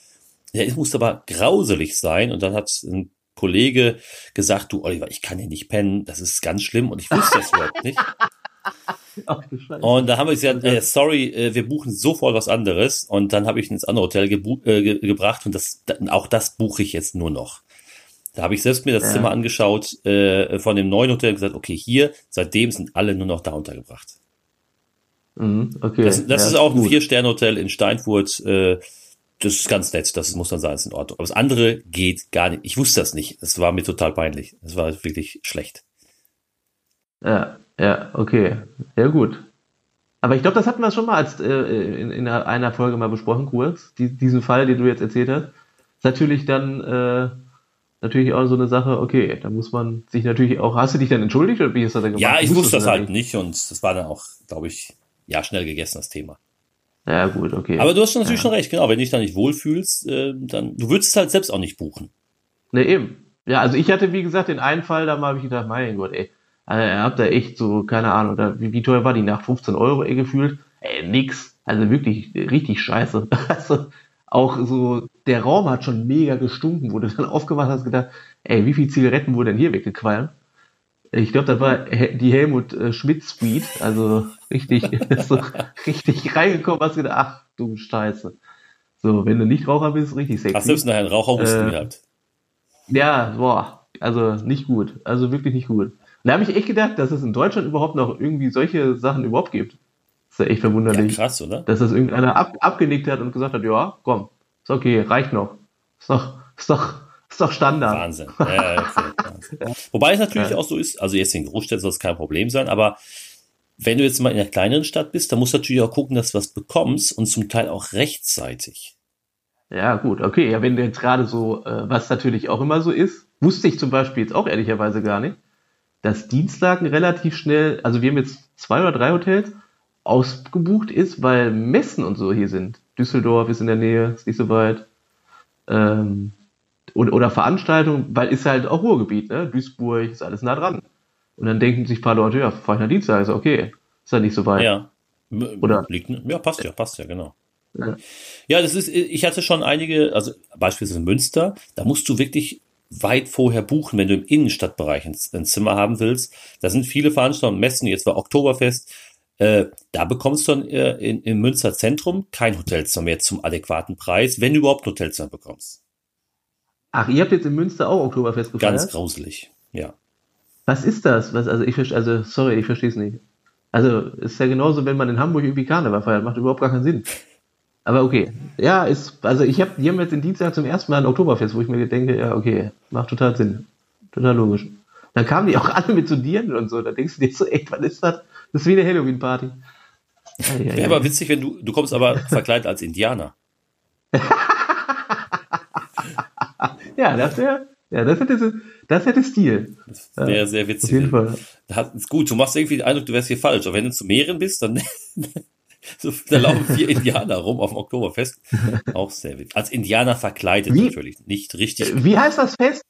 Der muss aber grauselig sein. Und dann hat ein Kollege gesagt, du Oliver, ich kann hier nicht pennen, das ist ganz schlimm. Und ich wusste das überhaupt nicht. Ach. Und da haben wir gesagt, äh, sorry, äh, wir buchen sofort was anderes. Und dann habe ich ins andere Hotel äh, ge gebracht und das, da- auch das buche ich jetzt nur noch. Da habe ich selbst mir das Ja. Zimmer angeschaut äh, von dem neuen Hotel und gesagt, okay, hier, seitdem sind alle nur noch da untergebracht. Mhm, okay. Das, das Ja, ist auch ein. Vier-Sterne-Hotel in Steinfurt. Äh, das ist ganz nett, das muss man sagen, ist in Ordnung. Aber das andere geht gar nicht. Ich wusste das nicht. Das war mir total peinlich. Das war wirklich schlecht. Ja, ja, okay. Ja, gut. Aber ich glaube, das hatten wir schon mal als, äh, in, in einer Folge mal besprochen, kurz. Die, diesen Fall, den du jetzt erzählt hast. Ist natürlich dann äh, natürlich auch so eine Sache, okay, da muss man sich natürlich auch. Hast du dich dann entschuldigt oder wie ist das dann gemacht? Ja, ich wusste das du halt nicht und das war dann auch, glaube ich, ja, schnell gegessen, das Thema. Ja, gut, okay. Aber du hast schon natürlich Ja. schon recht, genau. Wenn du dich da nicht wohlfühlst, äh, dann, du würdest es halt selbst auch nicht buchen. Ne, eben. Ja, also ich hatte, wie gesagt, den einen Fall, da habe ich gedacht, mein Gott, ey, also, ihr habt da echt so, keine Ahnung, da, wie, wie teuer war die Nacht? 15 Euro, ey, gefühlt? Ey, nix. Also wirklich, richtig scheiße. Also, auch so, der Raum hat schon mega gestunken, wo du dann aufgemacht hast, gedacht, ey, wie viel Zigaretten wurden denn hier weggequalmt? Ich glaube, das war die Helmut äh, Schmidt Suite, also richtig, so, richtig reingekommen, hast gedacht, ach du Scheiße. So, wenn du nicht Raucher bist, richtig sexy. Hast selbst nachher einen Raucherhusten Äh, gehabt. Ja, boah, also nicht gut. Also wirklich nicht gut. Da habe ich echt gedacht, dass es in Deutschland überhaupt noch irgendwie solche Sachen überhaupt gibt. ist ja echt Ja, verwunderlich, krass, oder? dass das irgendeiner ab, abgenickt hat und gesagt hat, ja, komm, ist okay, reicht noch. Ist doch, ist doch, ist doch Standard. Wahnsinn. Ja, ja, Wahnsinn. Wobei es natürlich Ja. auch so ist, also jetzt in Großstädten soll es kein Problem sein, aber wenn du jetzt mal in einer kleineren Stadt bist, dann musst du natürlich auch gucken, dass du was bekommst und zum Teil auch rechtzeitig. Ja, gut, okay. Ja, wenn du jetzt gerade so, äh, was natürlich auch immer so ist, wusste ich zum Beispiel jetzt auch ehrlicherweise gar nicht, dass Dienstlagen relativ schnell, also wir haben jetzt zwei oder drei Hotels, ausgebucht ist, weil Messen und so hier sind. Düsseldorf ist in der Nähe, ist nicht so weit. Ähm, oder, oder Veranstaltungen, weil ist halt auch Ruhrgebiet, ne? Duisburg ist alles nah dran. Und dann denken sich ein paar Leute, ja, fahr ich nach Dienstag, ist okay. Ist ja nicht so weit. Ja. Oder? Liegt, ja, passt ja, passt ja, genau. Ja. ja, das ist, ich hatte schon einige, also beispielsweise in Münster, da musst du wirklich weit vorher buchen, wenn du im Innenstadtbereich ein, ein Zimmer haben willst. Da sind viele Veranstaltungen, Messen, jetzt war Oktoberfest, äh, da bekommst du dann äh, in, im Münster Zentrum kein Hotelzimmer mehr zum adäquaten Preis, wenn du überhaupt ein Hotelzimmer bekommst. Ach, ihr habt jetzt in Münster auch Oktoberfest gefeiert? Ganz grauselig, ja. Was ist das? Was, also ich also sorry, ich verstehe es nicht. Also ist ja genauso, wenn man in Hamburg irgendwie Karneval feiert, macht überhaupt gar keinen Sinn. Aber okay, ja, ist also ich habe, die haben jetzt in Dienstag zum ersten Mal ein Oktoberfest, wo ich mir denke, ja okay, macht total Sinn, total logisch. Dann kamen die auch alle mit zu dir und so, da denkst du dir so, echt, was ist das? Das ist wie eine Halloween-Party. Wäre aber witzig, wenn du, du kommst aber verkleidet als Indianer. ja, das wäre, ja, das hätte, das hätte Stil. Das wäre sehr witzig. Auf jeden Fall. Das ist gut, du machst irgendwie den Eindruck, du wärst hier falsch. Aber wenn du zu mehreren bist, dann, so, da laufen vier Indianer rum auf dem Oktoberfest. Auch sehr witzig. Als Indianer verkleidet wie, natürlich, nicht richtig. Wie heißt das Fest?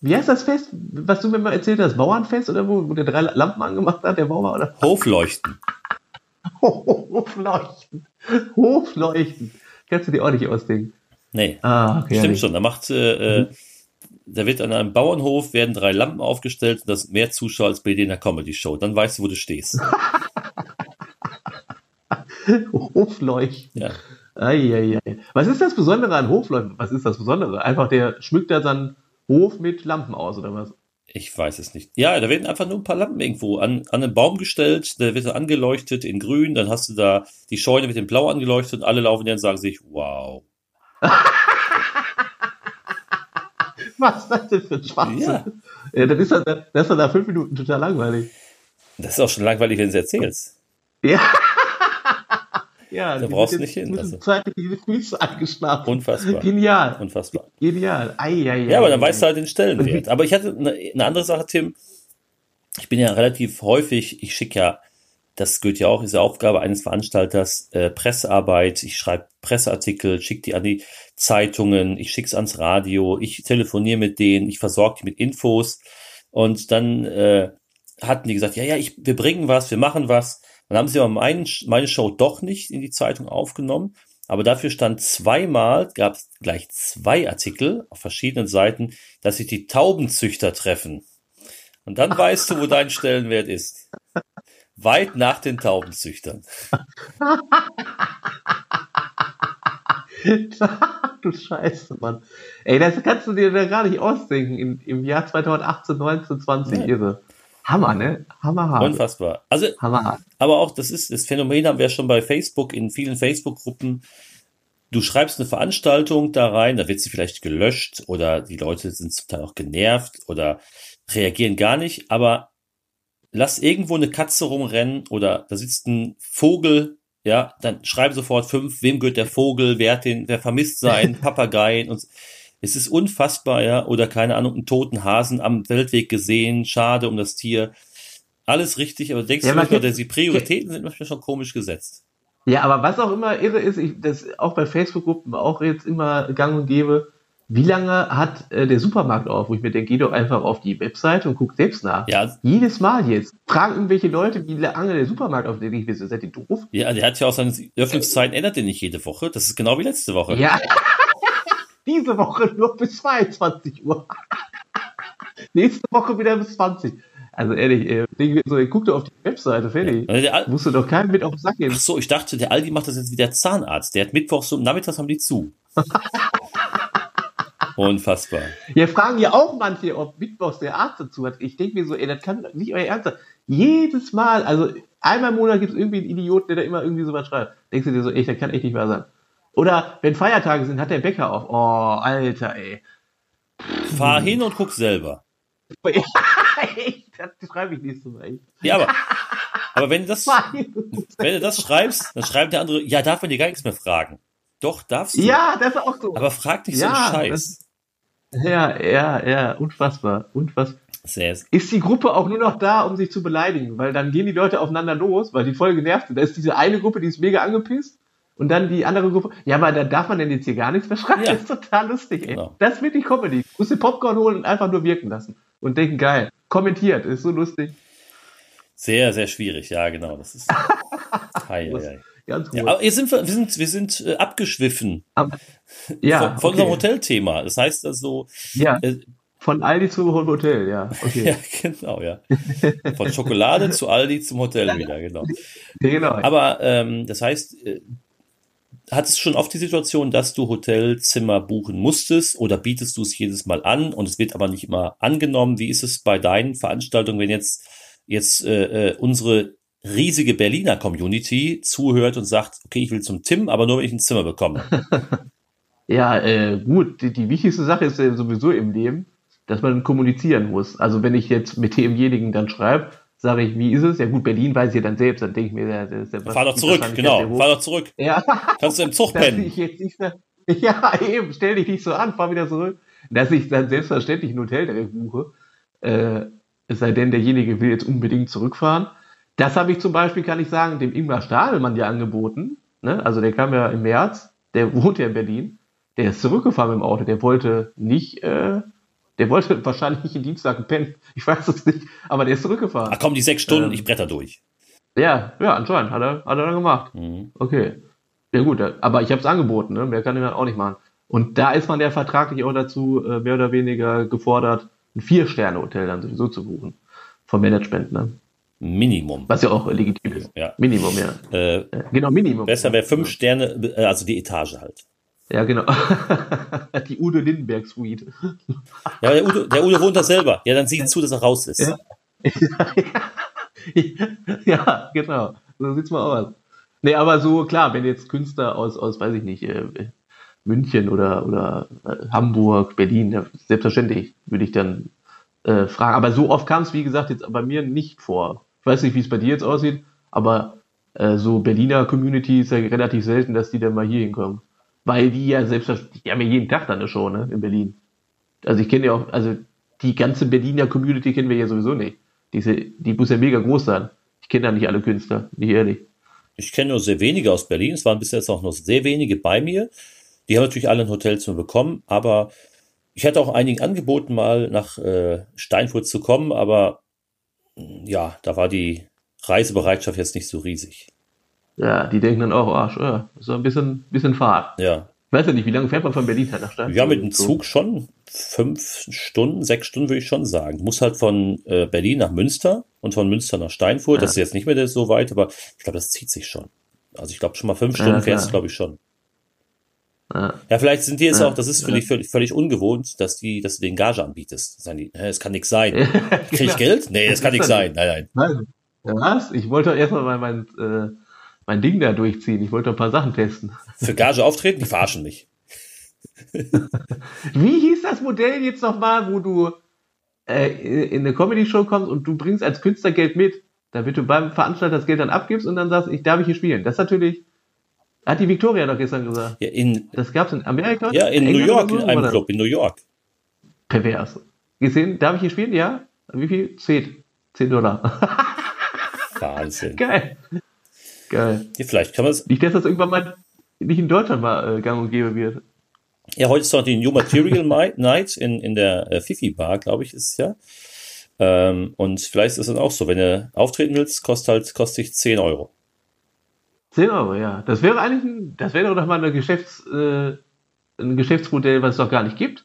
Wie heißt das Fest, was du mir mal erzählt hast? Bauernfest oder wo, wo der drei Lampen angemacht hat, der Bauer? Oder? Hofleuchten. Hofleuchten. Hofleuchten. Kannst du dir auch nicht ausdenken. Nee. Ah, okay, Stimmt schon. Da macht, äh, mhm. da wird an einem Bauernhof werden drei Lampen aufgestellt und das mehr Zuschauer als bei dir in der Comedy Show. Dann weißt du, wo du stehst. Hofleuchten. Ja. Eieiei. Was ist das Besondere an Hofleuchten? Was ist das Besondere? Einfach der schmückt da dann Hof mit Lampen aus, oder was? Ich weiß es nicht. Ja, da werden einfach nur ein paar Lampen irgendwo an, an einen Baum gestellt, der wird angeleuchtet in grün, dann hast du da die Scheune mit dem Blau angeleuchtet und alle laufen dann und sagen sich, wow. was ist das denn für ein Schwachsinn? Ja. ja dann ist das, das ist dann nach fünf Minuten total langweilig. Das ist auch schon langweilig, wenn du es erzählst. Ja. Ja, da brauchst du nicht hin. Also. Füße angeschlafen. Unfassbar. Genial. Unfassbar. Genial. Ei, ei, ja, aber dann weißt du halt den Stellenwert. Aber ich hatte eine, eine andere Sache, Tim. Ich bin ja relativ häufig, ich schicke ja, das gehört ja auch, ist ja Aufgabe eines Veranstalters, äh, Pressearbeit. Ich schreibe Presseartikel, schicke die an die Zeitungen, ich schicke es ans Radio, ich telefoniere mit denen, ich versorge die mit Infos. Und dann äh, hatten die gesagt, ja, ja, ich, wir bringen was, wir machen was. Dann haben sie aber mein, meine Show doch nicht in die Zeitung aufgenommen. Aber dafür stand zweimal, gab es gleich zwei Artikel auf verschiedenen Seiten, dass sich die Taubenzüchter treffen. Und dann weißt du, wo dein Stellenwert ist. Weit nach den Taubenzüchtern. du Scheiße, Mann. Ey, das kannst du dir da gar nicht ausdenken im, im Jahr 2018, 19, 20 ja. irre. Hammer, ne? Hammerhart. Unfassbar. Also, Hammerhart. aber auch das ist, das Phänomen haben wir schon bei Facebook, in vielen Facebook-Gruppen. Du schreibst eine Veranstaltung da rein, da wird sie vielleicht gelöscht oder die Leute sind zum Teil auch genervt oder reagieren gar nicht, aber lass irgendwo eine Katze rumrennen oder da sitzt ein Vogel, ja, dann schreib sofort fünf, wem gehört der Vogel, wer hat den, wer vermisst sein, Papageien und es ist unfassbar, ja, oder keine Ahnung, einen toten Hasen am Feldweg gesehen, schade um das Tier. Alles richtig, aber denkst ja, du manchmal, die Prioritäten sind manchmal schon komisch gesetzt. Ja, aber was auch immer irre ist, ich, das auch bei Facebook-Gruppen auch jetzt immer gang und gäbe, wie lange hat äh, der Supermarkt auf? Wo ich mir denke, geh doch einfach auf die Webseite und guck selbst nach. Ja. Jedes Mal jetzt. Fragen irgendwelche Leute, wie lange der Supermarkt auf, denke ich, wir seid ihr doof? Ja, der hat ja auch seine Öffnungszeiten, ändert den nicht jede Woche. Das ist genau wie letzte Woche. Ja. Diese Woche nur bis 22 Uhr. Nächste Woche wieder bis 20. Also ehrlich, ey, so, guck doch auf die Webseite, fertig. Ja. Also Musst du doch keinen mit auf den Sack gehen. Ach so, ich dachte, der Aldi macht das jetzt wie der Zahnarzt. Der hat Mittwochs und Nachmittags haben die zu. Unfassbar. Ja, fragen ja auch manche, ob Mittwochs der Arzt dazu hat. Ich denke mir so, ey, das kann nicht euer Ernst sein. Jedes Mal, also einmal im Monat gibt es irgendwie einen Idioten, der da immer irgendwie sowas schreibt. Denkst du dir so, ey, das kann echt nicht wahr sein. Oder wenn Feiertage sind, hat der Bäcker auf. Oh, Alter, ey. Fahr hin und guck selber. das schreibe ich nicht so. Ey. Ja, aber, aber wenn, das, wenn du das schreibst, dann schreibt der andere, ja, darf man dir gar nichts mehr fragen. Doch, darfst du. Ja, das ist auch so. Aber frag nicht Ja, so einen Scheiß. ja, ja, ja, unfassbar, unfassbar. Sehr, Ist die Gruppe auch nur noch da, um sich zu beleidigen? Weil dann gehen die Leute aufeinander los, weil die voll genervt sind. Da ist diese eine Gruppe, die ist mega angepisst. Und dann die andere Gruppe, ja, aber da darf man denn jetzt hier gar nichts mehr schreiben. Ja. Das ist total lustig, ey. Genau. Das ist wirklich Comedy. Du musst dir Popcorn holen und einfach nur wirken lassen. Und denken, geil. Kommentiert, ist so lustig. sehr, sehr schwierig. Ja, genau. Das ist. Hei, hei. Ganz gut. Ja, aber sind wir, wir sind, wir sind äh, abgeschwiffen ja, von, von unserem okay. Hotelthema. Das heißt also, Ja, äh, von Aldi zu Hotel, ja. Okay. ja, genau, ja. Von Schokolade zu Aldi zum Hotel wieder, genau. Genau. Aber ähm, das heißt, äh, hattest du schon oft die Situation, dass du Hotelzimmer buchen musstest oder bietest du es jedes Mal an und es wird aber nicht immer angenommen? Wie ist es bei deinen Veranstaltungen, wenn jetzt, jetzt äh, äh, unsere riesige Berliner Community zuhört und sagt, okay, ich will zum Tim, aber nur wenn ich ein Zimmer bekomme. Ja, äh, gut, die, die wichtigste Sache ist ja sowieso im Leben, dass man kommunizieren muss. Also wenn ich jetzt mit demjenigen dann schreibe, sage ich, wie ist es? Ja gut, Berlin weiß ich ja dann selbst, dann denke ich mir, das ist ja Fahr doch zurück, genau, fahr doch zurück. Ja, Kannst du im Zug pennen. ja eben, stell dich nicht so an, fahr wieder zurück. Dass ich dann selbstverständlich ein Hotel direkt buche, äh, es sei denn, derjenige will jetzt unbedingt zurückfahren. Das habe ich zum Beispiel, kann ich sagen, dem Ingmar Stadelmann ja angeboten. Ne? Also der kam ja im März, der wohnt ja in Berlin. Der ist zurückgefahren mit dem Auto. Der wollte nicht, äh, der wollte wahrscheinlich nicht in Dienstag pennen. Ich weiß es nicht, aber der ist zurückgefahren. Ach komm, die sechs Stunden, Ähm. ich bretter durch. Ja, ja, anscheinend hat er, hat er dann gemacht. Mhm. Okay. Ja gut, aber ich habe es angeboten, ne? Wer kann den dann auch nicht machen? Und da ist man ja vertraglich auch dazu äh, mehr oder weniger gefordert, ein Vier-Sterne-Hotel dann sowieso zu buchen. Vom Management, ne? Minimum. Was ja auch äh, legitim ist. Ja. Minimum, ja. Äh, Äh, Genau, Minimum. besser wäre fünf Sterne, äh, also die Etage halt. Ja, genau. Die Udo Lindenberg Suite. Ja, der Udo, der Udo wohnt da selber. Ja, dann sieh zu, dass er raus ist. Ja. ja, genau. So sieht's mal aus. Nee, aber so, klar, wenn jetzt Künstler aus, aus weiß ich nicht, äh, München oder, oder äh, Hamburg, Berlin, ja, selbstverständlich würde ich dann äh, fragen. Aber so oft kam es, wie gesagt, jetzt bei mir nicht vor. Ich weiß nicht, wie es bei dir jetzt aussieht, aber äh, so Berliner Community ist ja relativ selten, dass die dann mal hier hinkommen. Weil die ja selbstverständlich, die haben ja jeden Tag dann eine Show, ne, in Berlin. Also ich kenne ja auch, also die ganze Berliner Community kennen wir ja sowieso nicht. Diese, die muss ja mega groß sein. Ich kenne da nicht alle Künstler, nicht ehrlich. Ich kenne nur sehr wenige aus Berlin. Es waren bis jetzt auch noch sehr wenige bei mir. Die haben natürlich alle ein Hotelzimmer bekommen, aber ich hatte auch einigen angeboten, mal nach äh, Steinfurt zu kommen, aber ja, da war die Reisebereitschaft jetzt nicht so riesig. Ja, die denken dann auch, oh, ja, so ein bisschen, bisschen Fahrt. Ja, Ich weiß ja nicht, wie lange fährt man von Berlin halt nach Stadt? ja mit dem Zug schon fünf Stunden, sechs Stunden würde ich schon sagen. Du musst halt von äh, Berlin nach Münster und von Münster nach Steinfurt. Das ist jetzt nicht mehr so weit, aber ich glaube, das zieht sich schon. Also ich glaube schon mal fünf Ja, Stunden klar. fährst du, glaube ich schon. Ja. Ja, vielleicht sind die jetzt Ja, auch, das ist ja. völlig, völlig, völlig ungewohnt, dass die, dass du den Gage anbietest. Sagen die, das kann nix sein. Krieg ich. Geld? Nee, das kann nix sein. Nein, nein. Nein. Ja, was? Ich wollte doch erstmal mein, mein, äh, mein Ding da durchziehen. Ich wollte ein paar Sachen testen. Für Gage auftreten, die verarschen mich. Wie hieß das Modell jetzt nochmal, wo du äh, in eine Comedy-Show kommst und du bringst als Künstler Geld mit, damit du beim Veranstalter das Geld dann abgibst und dann sagst, ich darf ich hier spielen. Das ist natürlich, hat die Victoria doch gestern gesagt. Ja, in, Das gab's in Amerika? ja, in New England York, oder so? in einem? Club, in New York. Pervers. Gesehen, darf ich hier spielen? Ja. Wie viel? 10. 10 Dollar. Wahnsinn. Geil. Geil. Ja, vielleicht kann man es. Nicht, dass das irgendwann mal nicht in Deutschland mal äh, gang und gäbe wird. Ja, heute ist doch die New Material Night in, in der äh, Fifi Bar, glaube ich, ist es ja. Ähm, und vielleicht ist es dann auch so, wenn du auftreten willst, kostet halt, kostet dich 10 Euro. 10 Euro, ja. Das wäre eigentlich ein, das wäre doch mal eine Geschäfts, äh, ein Geschäftsmodell, was es doch gar nicht gibt.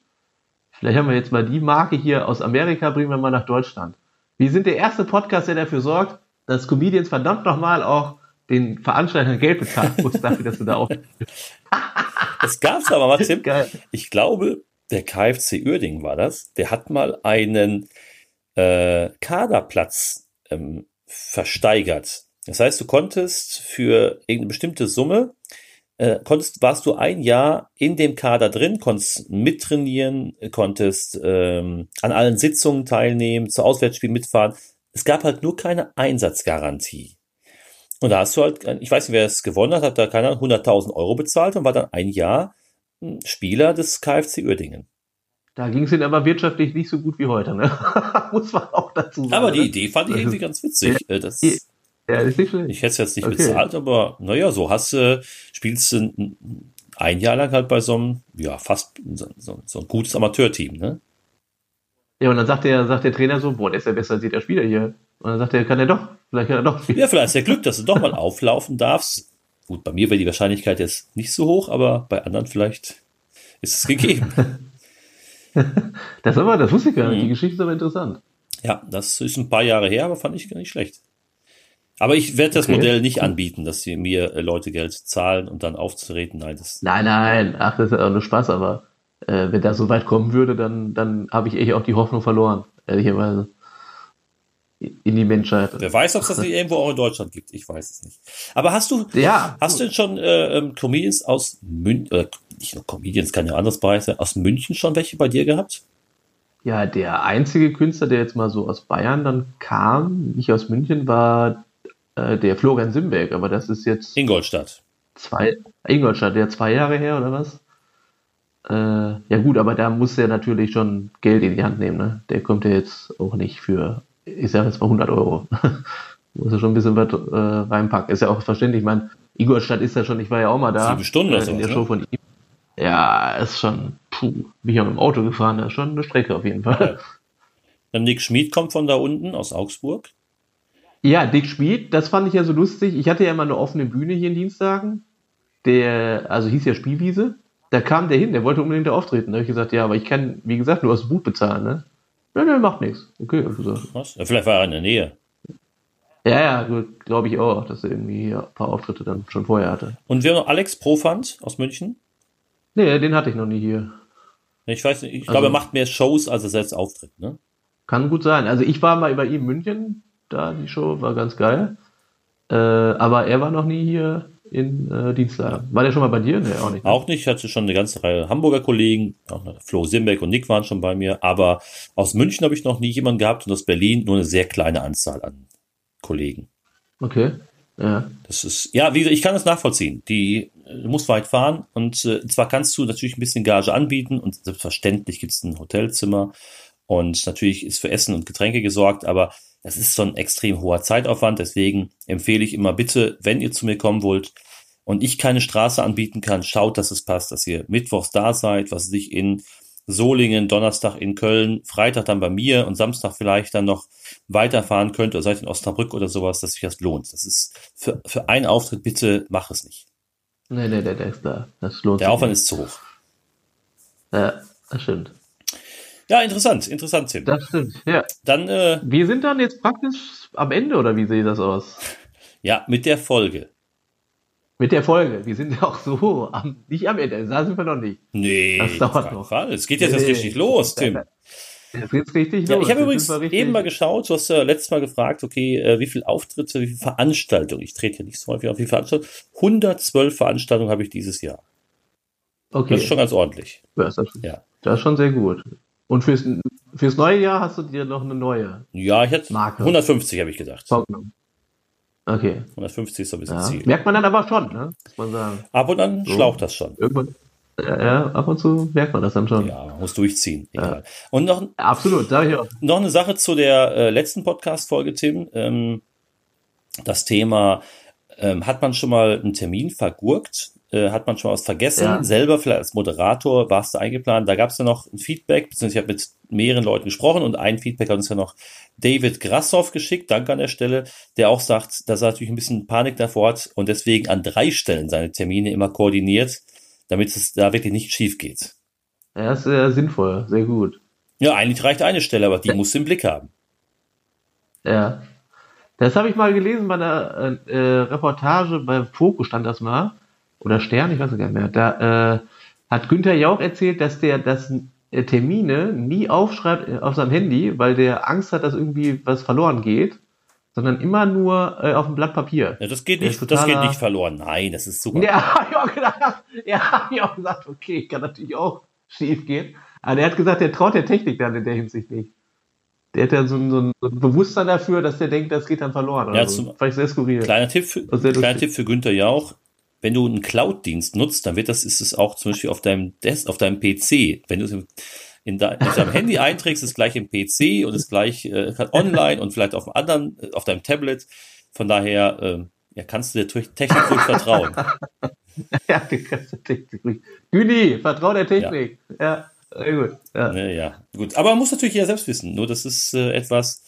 Vielleicht haben wir jetzt mal die Marke hier aus Amerika, bringen wir mal nach Deutschland. Wir sind der erste Podcast, der dafür sorgt, dass Comedians verdammt nochmal auch den Veranstaltern Geld bezahlen muss dafür, dass du da auch. Das gab's aber mal, Tim. Geil. Ich glaube, der KfC Uerdingen war das. Der hat mal einen äh, Kaderplatz ähm, versteigert. Das heißt, du konntest für irgendeine bestimmte Summe, äh, konntest, warst du ein Jahr in dem Kader drin, konntest mittrainieren, konntest ähm, an allen Sitzungen teilnehmen, zu Auswärtsspielen mitfahren. Es gab halt nur keine Einsatzgarantie. Und da hast du halt, ich weiß nicht, wer es gewonnen hat, hat da keiner 100.000 Euro bezahlt und war dann ein Jahr Spieler des KfC Uerdingen. Da ging es ihnen aber wirtschaftlich nicht so gut wie heute, ne? Muss man auch dazu sagen. Aber die ne? Idee fand ich irgendwie ganz witzig. Äh, Das, Ja, ist nicht schlecht. ich hätte es jetzt nicht Okay. bezahlt, aber naja, so hast du, spielst du ein Jahr lang halt bei so einem, ja, fast so, so, so ein gutes Amateurteam, ne? Ja, und dann sagt der, sagt der Trainer so, boah, der ist ja besser als jeder Spieler hier. Und dann sagt er, kann er doch, vielleicht kann er doch spielen. Ja, vielleicht ist ja Glück, dass du doch mal auflaufen darfst. Gut, bei mir wäre die Wahrscheinlichkeit jetzt nicht so hoch, aber bei anderen vielleicht ist es gegeben. Das, aber, das wusste ich gar nicht. Mhm. Die Geschichte ist aber interessant. Ja, das ist ein paar Jahre her, aber fand ich gar nicht schlecht. Aber ich werde das Okay. Modell nicht anbieten, dass sie mir äh, Leute Geld zahlen und dann aufzutreten. Nein, das, Nein, nein, ach, das ist ja auch nur Spaß, aber äh, wenn das so weit kommen würde, dann, dann habe ich echt auch die Hoffnung verloren, ehrlicherweise. In die Menschheit. wer weiß, ob es das nicht irgendwo auch in Deutschland gibt. Ich weiß es nicht. Aber hast du, Ja, hast du denn schon äh, ähm, Comedians aus München, äh, nicht nur Comedians, kann ja anderes Bereich sein, aus München schon welche bei dir gehabt? Ja, der einzige Künstler, der jetzt mal so aus Bayern dann kam, nicht aus München, war äh, der Florian Simberg, aber das ist jetzt Ingolstadt. zwei, Ingolstadt, der zwei Jahre her oder was? Äh, ja gut, aber da muss er natürlich schon Geld in die Hand nehmen, ne? Der kommt ja jetzt auch nicht für, ich sage jetzt mal 100 Euro. muss er schon ein bisschen was äh, reinpacken. Ist ja auch verständlich. Ich meine, Ingolstadt ist ja schon, ich war ja auch mal da. Sieben Stunden äh, in der Show ne? von ihm. Ja, ist schon, puh, bin ich auch mit dem Auto gefahren, das ist schon eine Strecke auf jeden Fall. Dann Nick Schmid kommt von da unten aus Augsburg. Ja, Dick Schmid, das fand ich ja so lustig. Ich hatte ja immer eine offene Bühne hier in Dienstagen. Der, also hieß ja Spielwiese. Da kam der hin, der wollte unbedingt da auftreten. Da habe ich gesagt, ja, aber ich kann, wie gesagt, nur aus dem Buch bezahlen, ne? Nein, nein, macht nichts. Okay, hab ich gesagt. Was? Ja, vielleicht war er in der Nähe. Ja, ja, glaube ich auch, dass er irgendwie ein paar Auftritte dann schon vorher hatte. Und wir haben noch Alex Profant aus München. Nee, den hatte ich noch nie hier. Ich weiß nicht, ich Also- glaube, er macht mehr Shows, als er selbst auftritt, ne? Kann gut sein. Also ich war mal bei ihm in München, da die Show war ganz geil. Äh, aber er war noch nie hier in äh, Dienstlagen. War der schon mal bei dir? Nee, auch nicht. Auch nicht, ich hatte schon eine ganze Reihe Hamburger Kollegen, Flo Simbeck und Nick waren schon bei mir, aber aus München habe ich noch nie jemanden gehabt und aus Berlin nur eine sehr kleine Anzahl an Kollegen. Okay. Ja. Das ist, ja, wie gesagt, ich kann das nachvollziehen. Die, du musst weit fahren und äh, zwar kannst du natürlich ein bisschen Gage anbieten und selbstverständlich gibt es ein Hotelzimmer und natürlich ist für Essen und Getränke gesorgt, aber das ist so ein extrem hoher Zeitaufwand. Deswegen empfehle ich immer bitte, wenn ihr zu mir kommen wollt und ich keine Straße anbieten kann, schaut, dass es passt, dass ihr mittwochs da seid, was sich in Solingen, Donnerstag in Köln, Freitag dann bei mir und Samstag vielleicht dann noch weiterfahren könnt oder seid in Osnabrück oder sowas, dass sich das lohnt. Das ist für, für einen Auftritt bitte mach es nicht. Nee, nee, ist da. Das lohnt Der Aufwand nicht. ist zu hoch. Ja, das stimmt. Ja, interessant, interessant, Tim. Das stimmt. Ja. Dann, äh, Wir sind dann jetzt praktisch am Ende, oder wie sieht das aus? ja, mit der Folge. Mit der Folge. Wir sind ja auch so am, nicht am Ende. Da sind wir noch nicht. Nee, Das dauert noch. Fall. Es geht jetzt Nee. richtig los, Tim. Jetzt geht's richtig Ja, los. ich habe übrigens eben mal geschaut, du hast ja letztes Mal gefragt, okay, äh, wie viele Auftritte, wie viele Veranstaltungen, ich trete ja nicht so häufig auf, wie viele Veranstaltungen, 112 Veranstaltungen habe ich dieses Jahr. Okay. Das ist schon ganz ordentlich. das, ist, Ja. das ist schon sehr gut. Und fürs, fürs neue Jahr hast du dir noch eine neue Ja, ich hätte Marke. 150 habe ich gedacht. vorgenommen. Okay. 150 ist so ein bisschen Ja. Ziel. Merkt man dann aber schon, ne? Muss man sagen. Ab und an So. schlaucht das schon. Irgendwann, ja, ja, ab und zu merkt man das dann schon. Ja, man muss durchziehen. Egal. Und noch, Absolut, sag ich auch. noch eine Sache zu der äh, letzten Podcast-Folge, Tim. Ähm, das Thema, ähm, hat man schon mal einen Termin vergurkt? Äh, hat man schon mal was vergessen? Ja. Selber vielleicht als Moderator warst du eingeplant. Da gab es ja noch ein Feedback, beziehungsweise ich habe mit mehreren Leuten gesprochen und ein Feedback hat uns ja noch David Grassoff geschickt, danke an der Stelle, der auch sagt, dass er natürlich ein bisschen Panik davor hat und deswegen an drei Stellen seine Termine immer koordiniert, damit es da wirklich nicht schief geht. Ja, ist sehr sinnvoll, sehr gut. Ja, eigentlich reicht eine Stelle, aber die musst du im Blick haben. Ja. Das habe ich mal gelesen bei einer äh, äh, Reportage bei Fokus stand das mal. Oder Stern, ich weiß gar nicht mehr. Da äh, hat Günther Jauch erzählt, dass der das äh, Termine nie aufschreibt äh, auf seinem Handy, weil der Angst hat, dass irgendwie was verloren geht, sondern immer nur äh, auf dem Blatt Papier. Ja, das geht Der nicht, das geht nicht verloren. Nein, das ist super. Ja, hab ich auch gedacht. Ja, hab ich auch gesagt, okay, kann natürlich auch schief gehen. Aber der hat gesagt, der traut der Technik dann in der Hinsicht nicht. der hat ja so, ein- so, ein- Bewusstsein dafür, dass der denkt, das geht dann verloren. Oder Ja, so. Vielleicht sehr skurril. Kleiner Tipp, für, kleiner. Tipp für Günther Jauch. Wenn du einen Cloud-Dienst nutzt, dann wird das, ist es auch zum Beispiel auf deinem Desk, auf deinem PC. Wenn du es in de, auf deinem Handy einträgst, ist es gleich im PC und ist gleich äh, online und vielleicht auf dem anderen, äh, auf deinem Tablet. Von daher, ähm, ja, kannst du der Te- Technik ruhig vertrauen. ja, die ganze Technik. Güni, vertrau der Technik. Ja, sehr gut. Ja. Ja, ja, gut. Aber man muss natürlich jeder selbst wissen. Nur das ist äh, etwas,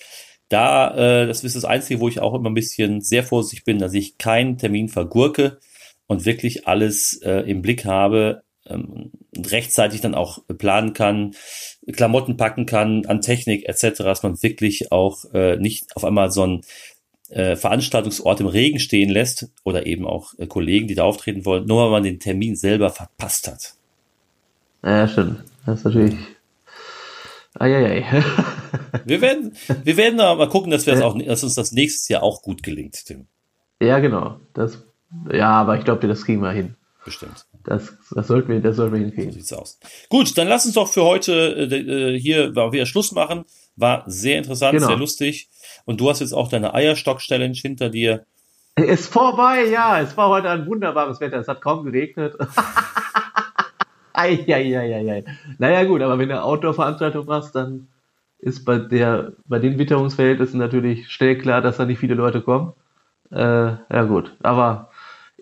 da, äh, das ist das Einzige, wo ich auch immer ein bisschen sehr vorsichtig bin, dass ich keinen Termin vergurke und wirklich alles äh, im Blick habe ähm, und rechtzeitig dann auch planen kann, Klamotten packen kann, an Technik etc., dass man wirklich auch äh, nicht auf einmal so einen äh, Veranstaltungsort im Regen stehen lässt oder eben auch äh, Kollegen, die da auftreten wollen, nur weil man den Termin selber verpasst hat. ja, stimmt. Das ist natürlich. Eieiei. Wir werden, wir werden aber mal gucken, dass wir das auch, dass uns das nächstes Jahr auch gut gelingt, Tim. ja, genau. Das, ja, aber ich glaube, das kriegen wir hin. Bestimmt. Das, das sollten wir, das sollten wir So hinkriegen. sieht's aus. Gut, dann lass uns doch für heute äh, äh, hier wieder Schluss machen. War sehr interessant, Genau. sehr lustig. Und du hast jetzt auch deine Eierstock-Challenge hinter dir. Ist vorbei, ja. Es war heute ein wunderbares Wetter. Es hat kaum geregnet. Eieieiei. Naja, gut, aber wenn du Outdoor-Veranstaltung machst, dann ist bei der, bei den Witterungsverhältnissen natürlich schnell klar, dass da nicht viele Leute kommen. Äh, ja, gut. Aber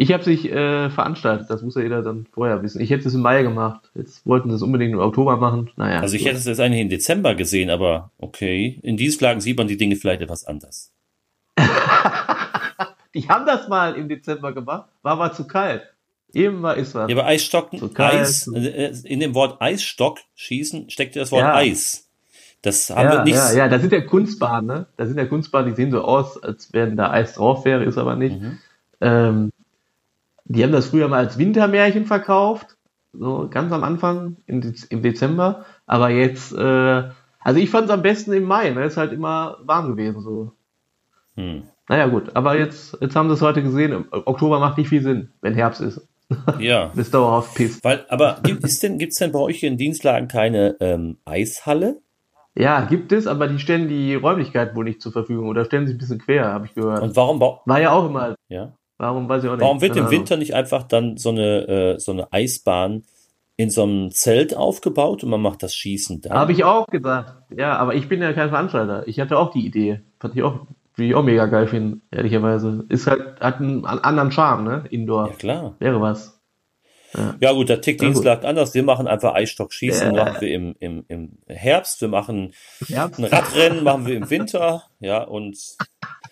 ich habe sich äh, veranstaltet. Das muss ja jeder dann vorher wissen. Ich hätte es im Mai gemacht. Jetzt wollten sie es unbedingt im Oktober machen. Naja. Also ich hätte es jetzt eigentlich im Dezember gesehen, aber okay. In Dienstlagen sieht man die Dinge vielleicht etwas anders. Die haben das mal im Dezember gemacht. War aber zu kalt. Eben war ist was. Ja, bei Eisstocken, So kalt. Eis, äh, in dem Wort Eisstock schießen steckt ja das Wort Ja. Eis. Das haben wir ja, nicht. ja, ja, da sind ja Kunstbahnen, ne? Da sind ja Kunstbahnen, die sehen so aus, als wenn da Eis drauf wäre, ist aber nicht. Mhm. Ähm, die haben das früher mal als Wintermärchen verkauft, so ganz am Anfang im, im Dezember. Aber jetzt, äh, also ich fand es am besten im Mai, ne? Ist halt immer warm gewesen, so. Hm. Naja, gut, aber jetzt, jetzt haben sie es heute gesehen. Oktober macht nicht viel Sinn, wenn Herbst ist. Ja. Bis dauerhaft pisst. Weil, aber gibt es denn, gibt's denn bei euch in Dienstlagen keine ähm, Eishalle? Ja, gibt es, aber die stellen die Räumlichkeit wohl nicht zur Verfügung oder stellen sie ein bisschen quer, habe ich gehört. Und warum, War ja auch immer, ja? Warum weiß ich auch nicht. warum wird im Ahnung. Winter nicht einfach dann so eine, äh, so eine Eisbahn in so einem Zelt aufgebaut und man macht das Schießen da? Habe ich auch gesagt. Ja, aber ich bin ja kein Veranstalter. Ich hatte auch die Idee. Fand ich auch, würde ich auch mega geil finden, ehrlicherweise. Ist halt, hat einen an- anderen Charme, ne? Indoor. Ja, klar. Wäre was. Ja gut, Ja, gut. Dienstlag anders. Wir machen einfach Eisstockschießen, Ja. machen wir im, im, im Herbst. Wir machen Ja. ein Radrennen, machen wir im Winter. Ja, und,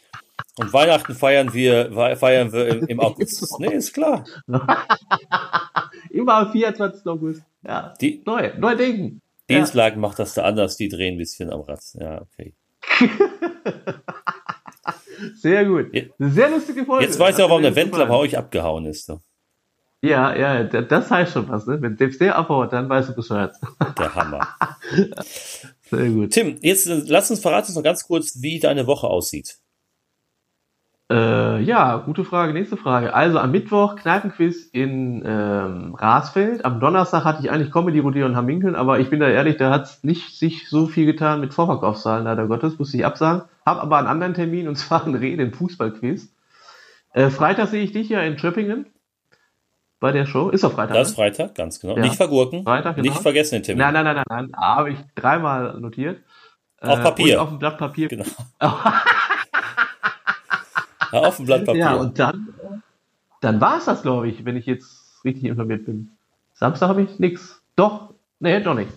und Weihnachten feiern wir, feiern wir im, im August. Nee, ist klar. Immer am 24. August. Ja. Die Neu, neu denken. Ja. Dienstlag macht das da anders. Die drehen ein bisschen am Rad. Ja, okay. Sehr gut. Ja. Sehr lustige Folge. Jetzt weiß ich auch, warum der Wendler bei euch abgehauen ist. So. Ja, ja, das heißt schon was, ne? Wenn selbst der abhaut, dann weißt du Bescheid. Der Hammer. Sehr gut. Tim, jetzt äh, lass uns verraten uns noch ganz kurz, wie deine Woche aussieht. Äh, ja, gute Frage. Nächste Frage. Also am Mittwoch Kneipenquiz in ähm, Rasfeld. Am Donnerstag hatte ich eigentlich Comedy Rodeo in Hamminkeln, aber ich bin da ehrlich, da hat es nicht sich so viel getan mit Vorverkaufszahlen, leider Gottes, musste ich absagen. Hab aber einen anderen Termin und zwar einen Reh, den Fußballquiz. Äh, Freitag sehe ich dich ja in Schöppingen bei der Show. Ist doch Freitag. Das ne? ist Freitag, ganz genau. Ja. Nicht vergurken. Freitag, genau. Nicht vergessen den Termin. Nein, nein, nein, nein, nein. Habe ich dreimal notiert. Auf Äh, Papier. Auf dem Blatt Papier. Genau. Auf dem Blatt Papier. Ja, und dann, dann war es das, glaube ich, wenn ich jetzt richtig informiert bin. Samstag habe ich nichts. Doch, nee, doch nicht.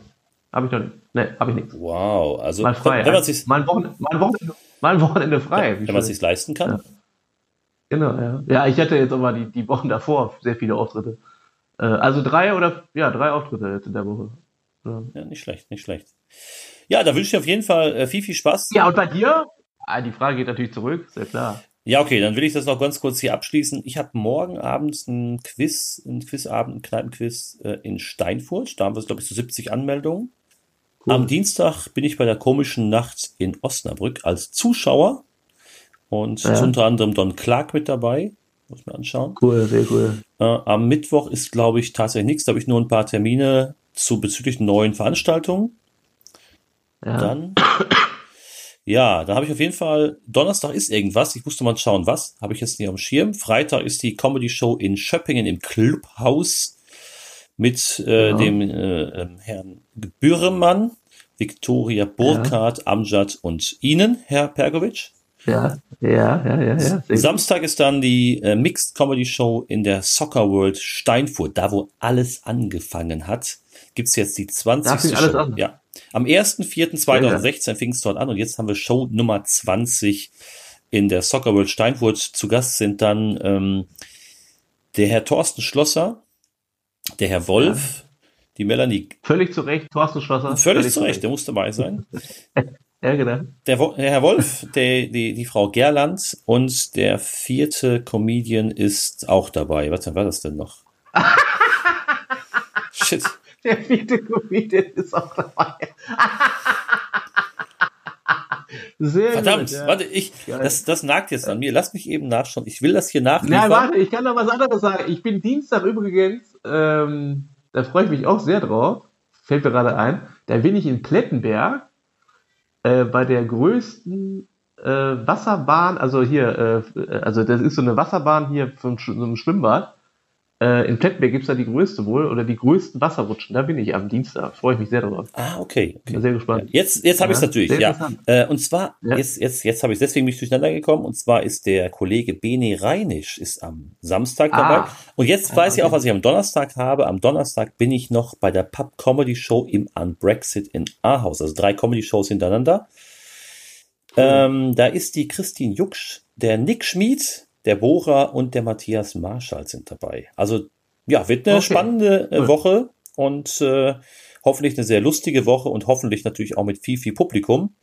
Habe ich doch nicht. Nee, habe ich nichts. wow, also Mal frei. wenn man sich mein, Wochenende, mein, Wochenende, mein Wochenende frei. Wie wenn man schön. sich leisten kann. Ja. Genau, ja. Ja, ich hatte jetzt aber die, die Wochen davor sehr viele Auftritte. Äh, also drei oder, ja, drei Auftritte jetzt in der Woche. Ja, Ja, nicht schlecht, nicht schlecht. Ja, da wünsche ich auf jeden Fall äh, viel, viel Spaß. ja und bei dir? Ah, die Frage geht natürlich zurück, ja klar. Ja, okay, dann will ich das noch ganz kurz hier abschließen. Ich habe morgen abends ein Quiz, ein Quizabend, ein Kneipenquiz äh, in Steinfurt. Da haben wir, glaube ich, so 70 Anmeldungen. Cool. Am Dienstag bin ich bei der komischen Nacht in Osnabrück als Zuschauer. Und Ja. ist unter anderem Don Clark mit dabei. Muss mir anschauen. Cool, sehr cool. Äh, am Mittwoch ist, glaube ich, tatsächlich nichts. Da habe ich nur ein paar Termine zu bezüglich neuen Veranstaltungen. Ja. Dann Ja, da habe ich auf jeden Fall, Donnerstag ist irgendwas, ich musste mal schauen, was, habe ich jetzt nicht am Schirm. Freitag ist die Comedy-Show in Schöppingen im Clubhaus mit äh, ja. dem äh, ähm, Herrn Büremann, Viktoria Burkhardt, ja. Amjad und Ihnen, Herr Pergovic. Ja, ja, ja, ja. ja Samstag ist dann die äh, Mixed Comedy Show in der Soccer World Steinfurt, da wo alles angefangen hat. Gibt's jetzt die 20. Show. An. Ja. Am 1.4.2016 ja. fing es dort an und jetzt haben wir Show Nummer 20 in der Soccer World Steinfurt. Zu Gast sind dann ähm, der Herr Thorsten Schlosser, der Herr Wolf, ja. die Melanie. Völlig zu Recht, Thorsten Schlosser. Völlig, völlig zu Recht, der muss dabei sein. ja, genau. Der, der Herr Wolf, der, die, die Frau Gerland und der vierte Comedian ist auch dabei. Was war das denn noch? Shit. Der vierte Comedian ist auch dabei. Sehr Verdammt, gut, ja. warte, ich, das, das nagt jetzt an mir. Lass mich eben nachschauen. Ich will das hier nachliefern. Nein, warte, ich kann noch was anderes sagen. Ich bin Dienstag übrigens, ähm, da freue ich mich auch sehr drauf. Fällt mir gerade ein. Da bin ich in Plettenberg äh, bei der größten äh, Wasserbahn, also hier, äh, also das ist so eine Wasserbahn hier von so einem Schwimmbad. Äh, in Plettenberg gibt es da die größte wohl oder die größten Wasserrutschen. Da bin ich am Dienstag. Freue ich mich sehr drauf. Ah, okay. okay. Bin sehr gespannt. Jetzt, jetzt habe ja, ich es natürlich, ja. Äh, und zwar, ja. jetzt, jetzt, jetzt habe ich deswegen mich durcheinander gekommen. Und zwar ist der Kollege Bene Reinisch ist am Samstag dabei. Ah. Und jetzt ah, weiß okay. ich auch, was ich am Donnerstag habe. Am Donnerstag bin ich noch bei der Pub Comedy Show im Unbrexit in Ahaus. Also drei Comedy Shows hintereinander. Cool. Ähm, da ist die Christine Jucksch, der Nick Schmid, der Bohrer und der Matthias Marschall sind dabei. Also ja, wird eine okay. spannende äh, Woche und äh, hoffentlich eine sehr lustige Woche und hoffentlich natürlich auch mit viel, viel Publikum.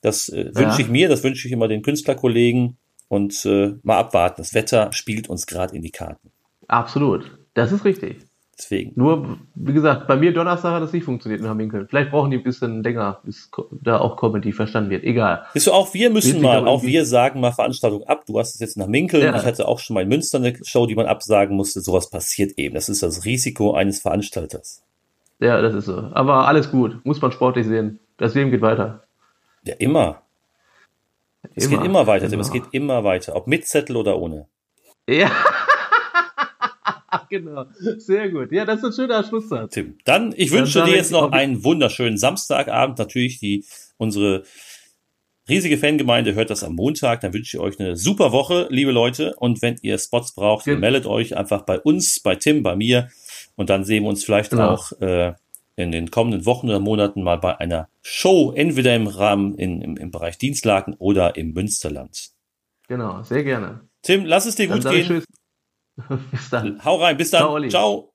Das äh, ja. wünsche ich mir, das wünsche ich immer den Künstlerkollegen und äh, mal abwarten. Das Wetter spielt uns gerade in die Karten. Absolut, das ist richtig. Deswegen. Nur, wie gesagt, bei mir Donnerstag hat das nicht funktioniert in Hamminkeln. Vielleicht brauchen die ein bisschen länger, bis da auch Comedy verstanden wird. Egal. Bist du auch wir müssen mal, auch wir sagen mal Veranstaltung ab. Du hast es jetzt nach Minkeln. Ja. Ich hatte auch schon mal in Münster eine Show, die man absagen musste. Sowas passiert eben. Das ist das Risiko eines Veranstalters. Ja, das ist so. Aber alles gut. Muss man sportlich sehen. Das Leben geht weiter. Ja, immer. Es geht immer weiter, immer. Es geht immer weiter. Ob mit Zettel oder ohne. Ja. genau. Sehr gut. Ja, das ist ein schöner Schlusssatz. Tim, dann, ich wünsche dann dir jetzt noch einen wunderschönen Samstagabend. Natürlich die, unsere riesige Fangemeinde hört das am Montag. Dann wünsche ich euch eine super Woche, liebe Leute. Und wenn ihr Spots braucht, ja. meldet euch einfach bei uns, bei Tim, bei mir. Und dann sehen wir uns vielleicht genau. auch äh, in den kommenden Wochen oder Monaten mal bei einer Show, entweder im Rahmen in, im, im Bereich Dienstlaken oder im Münsterland. Genau, sehr gerne. Tim, lass es dir gut gehen. Bis dann. Hau rein, bis dann. Ciao. Ciao.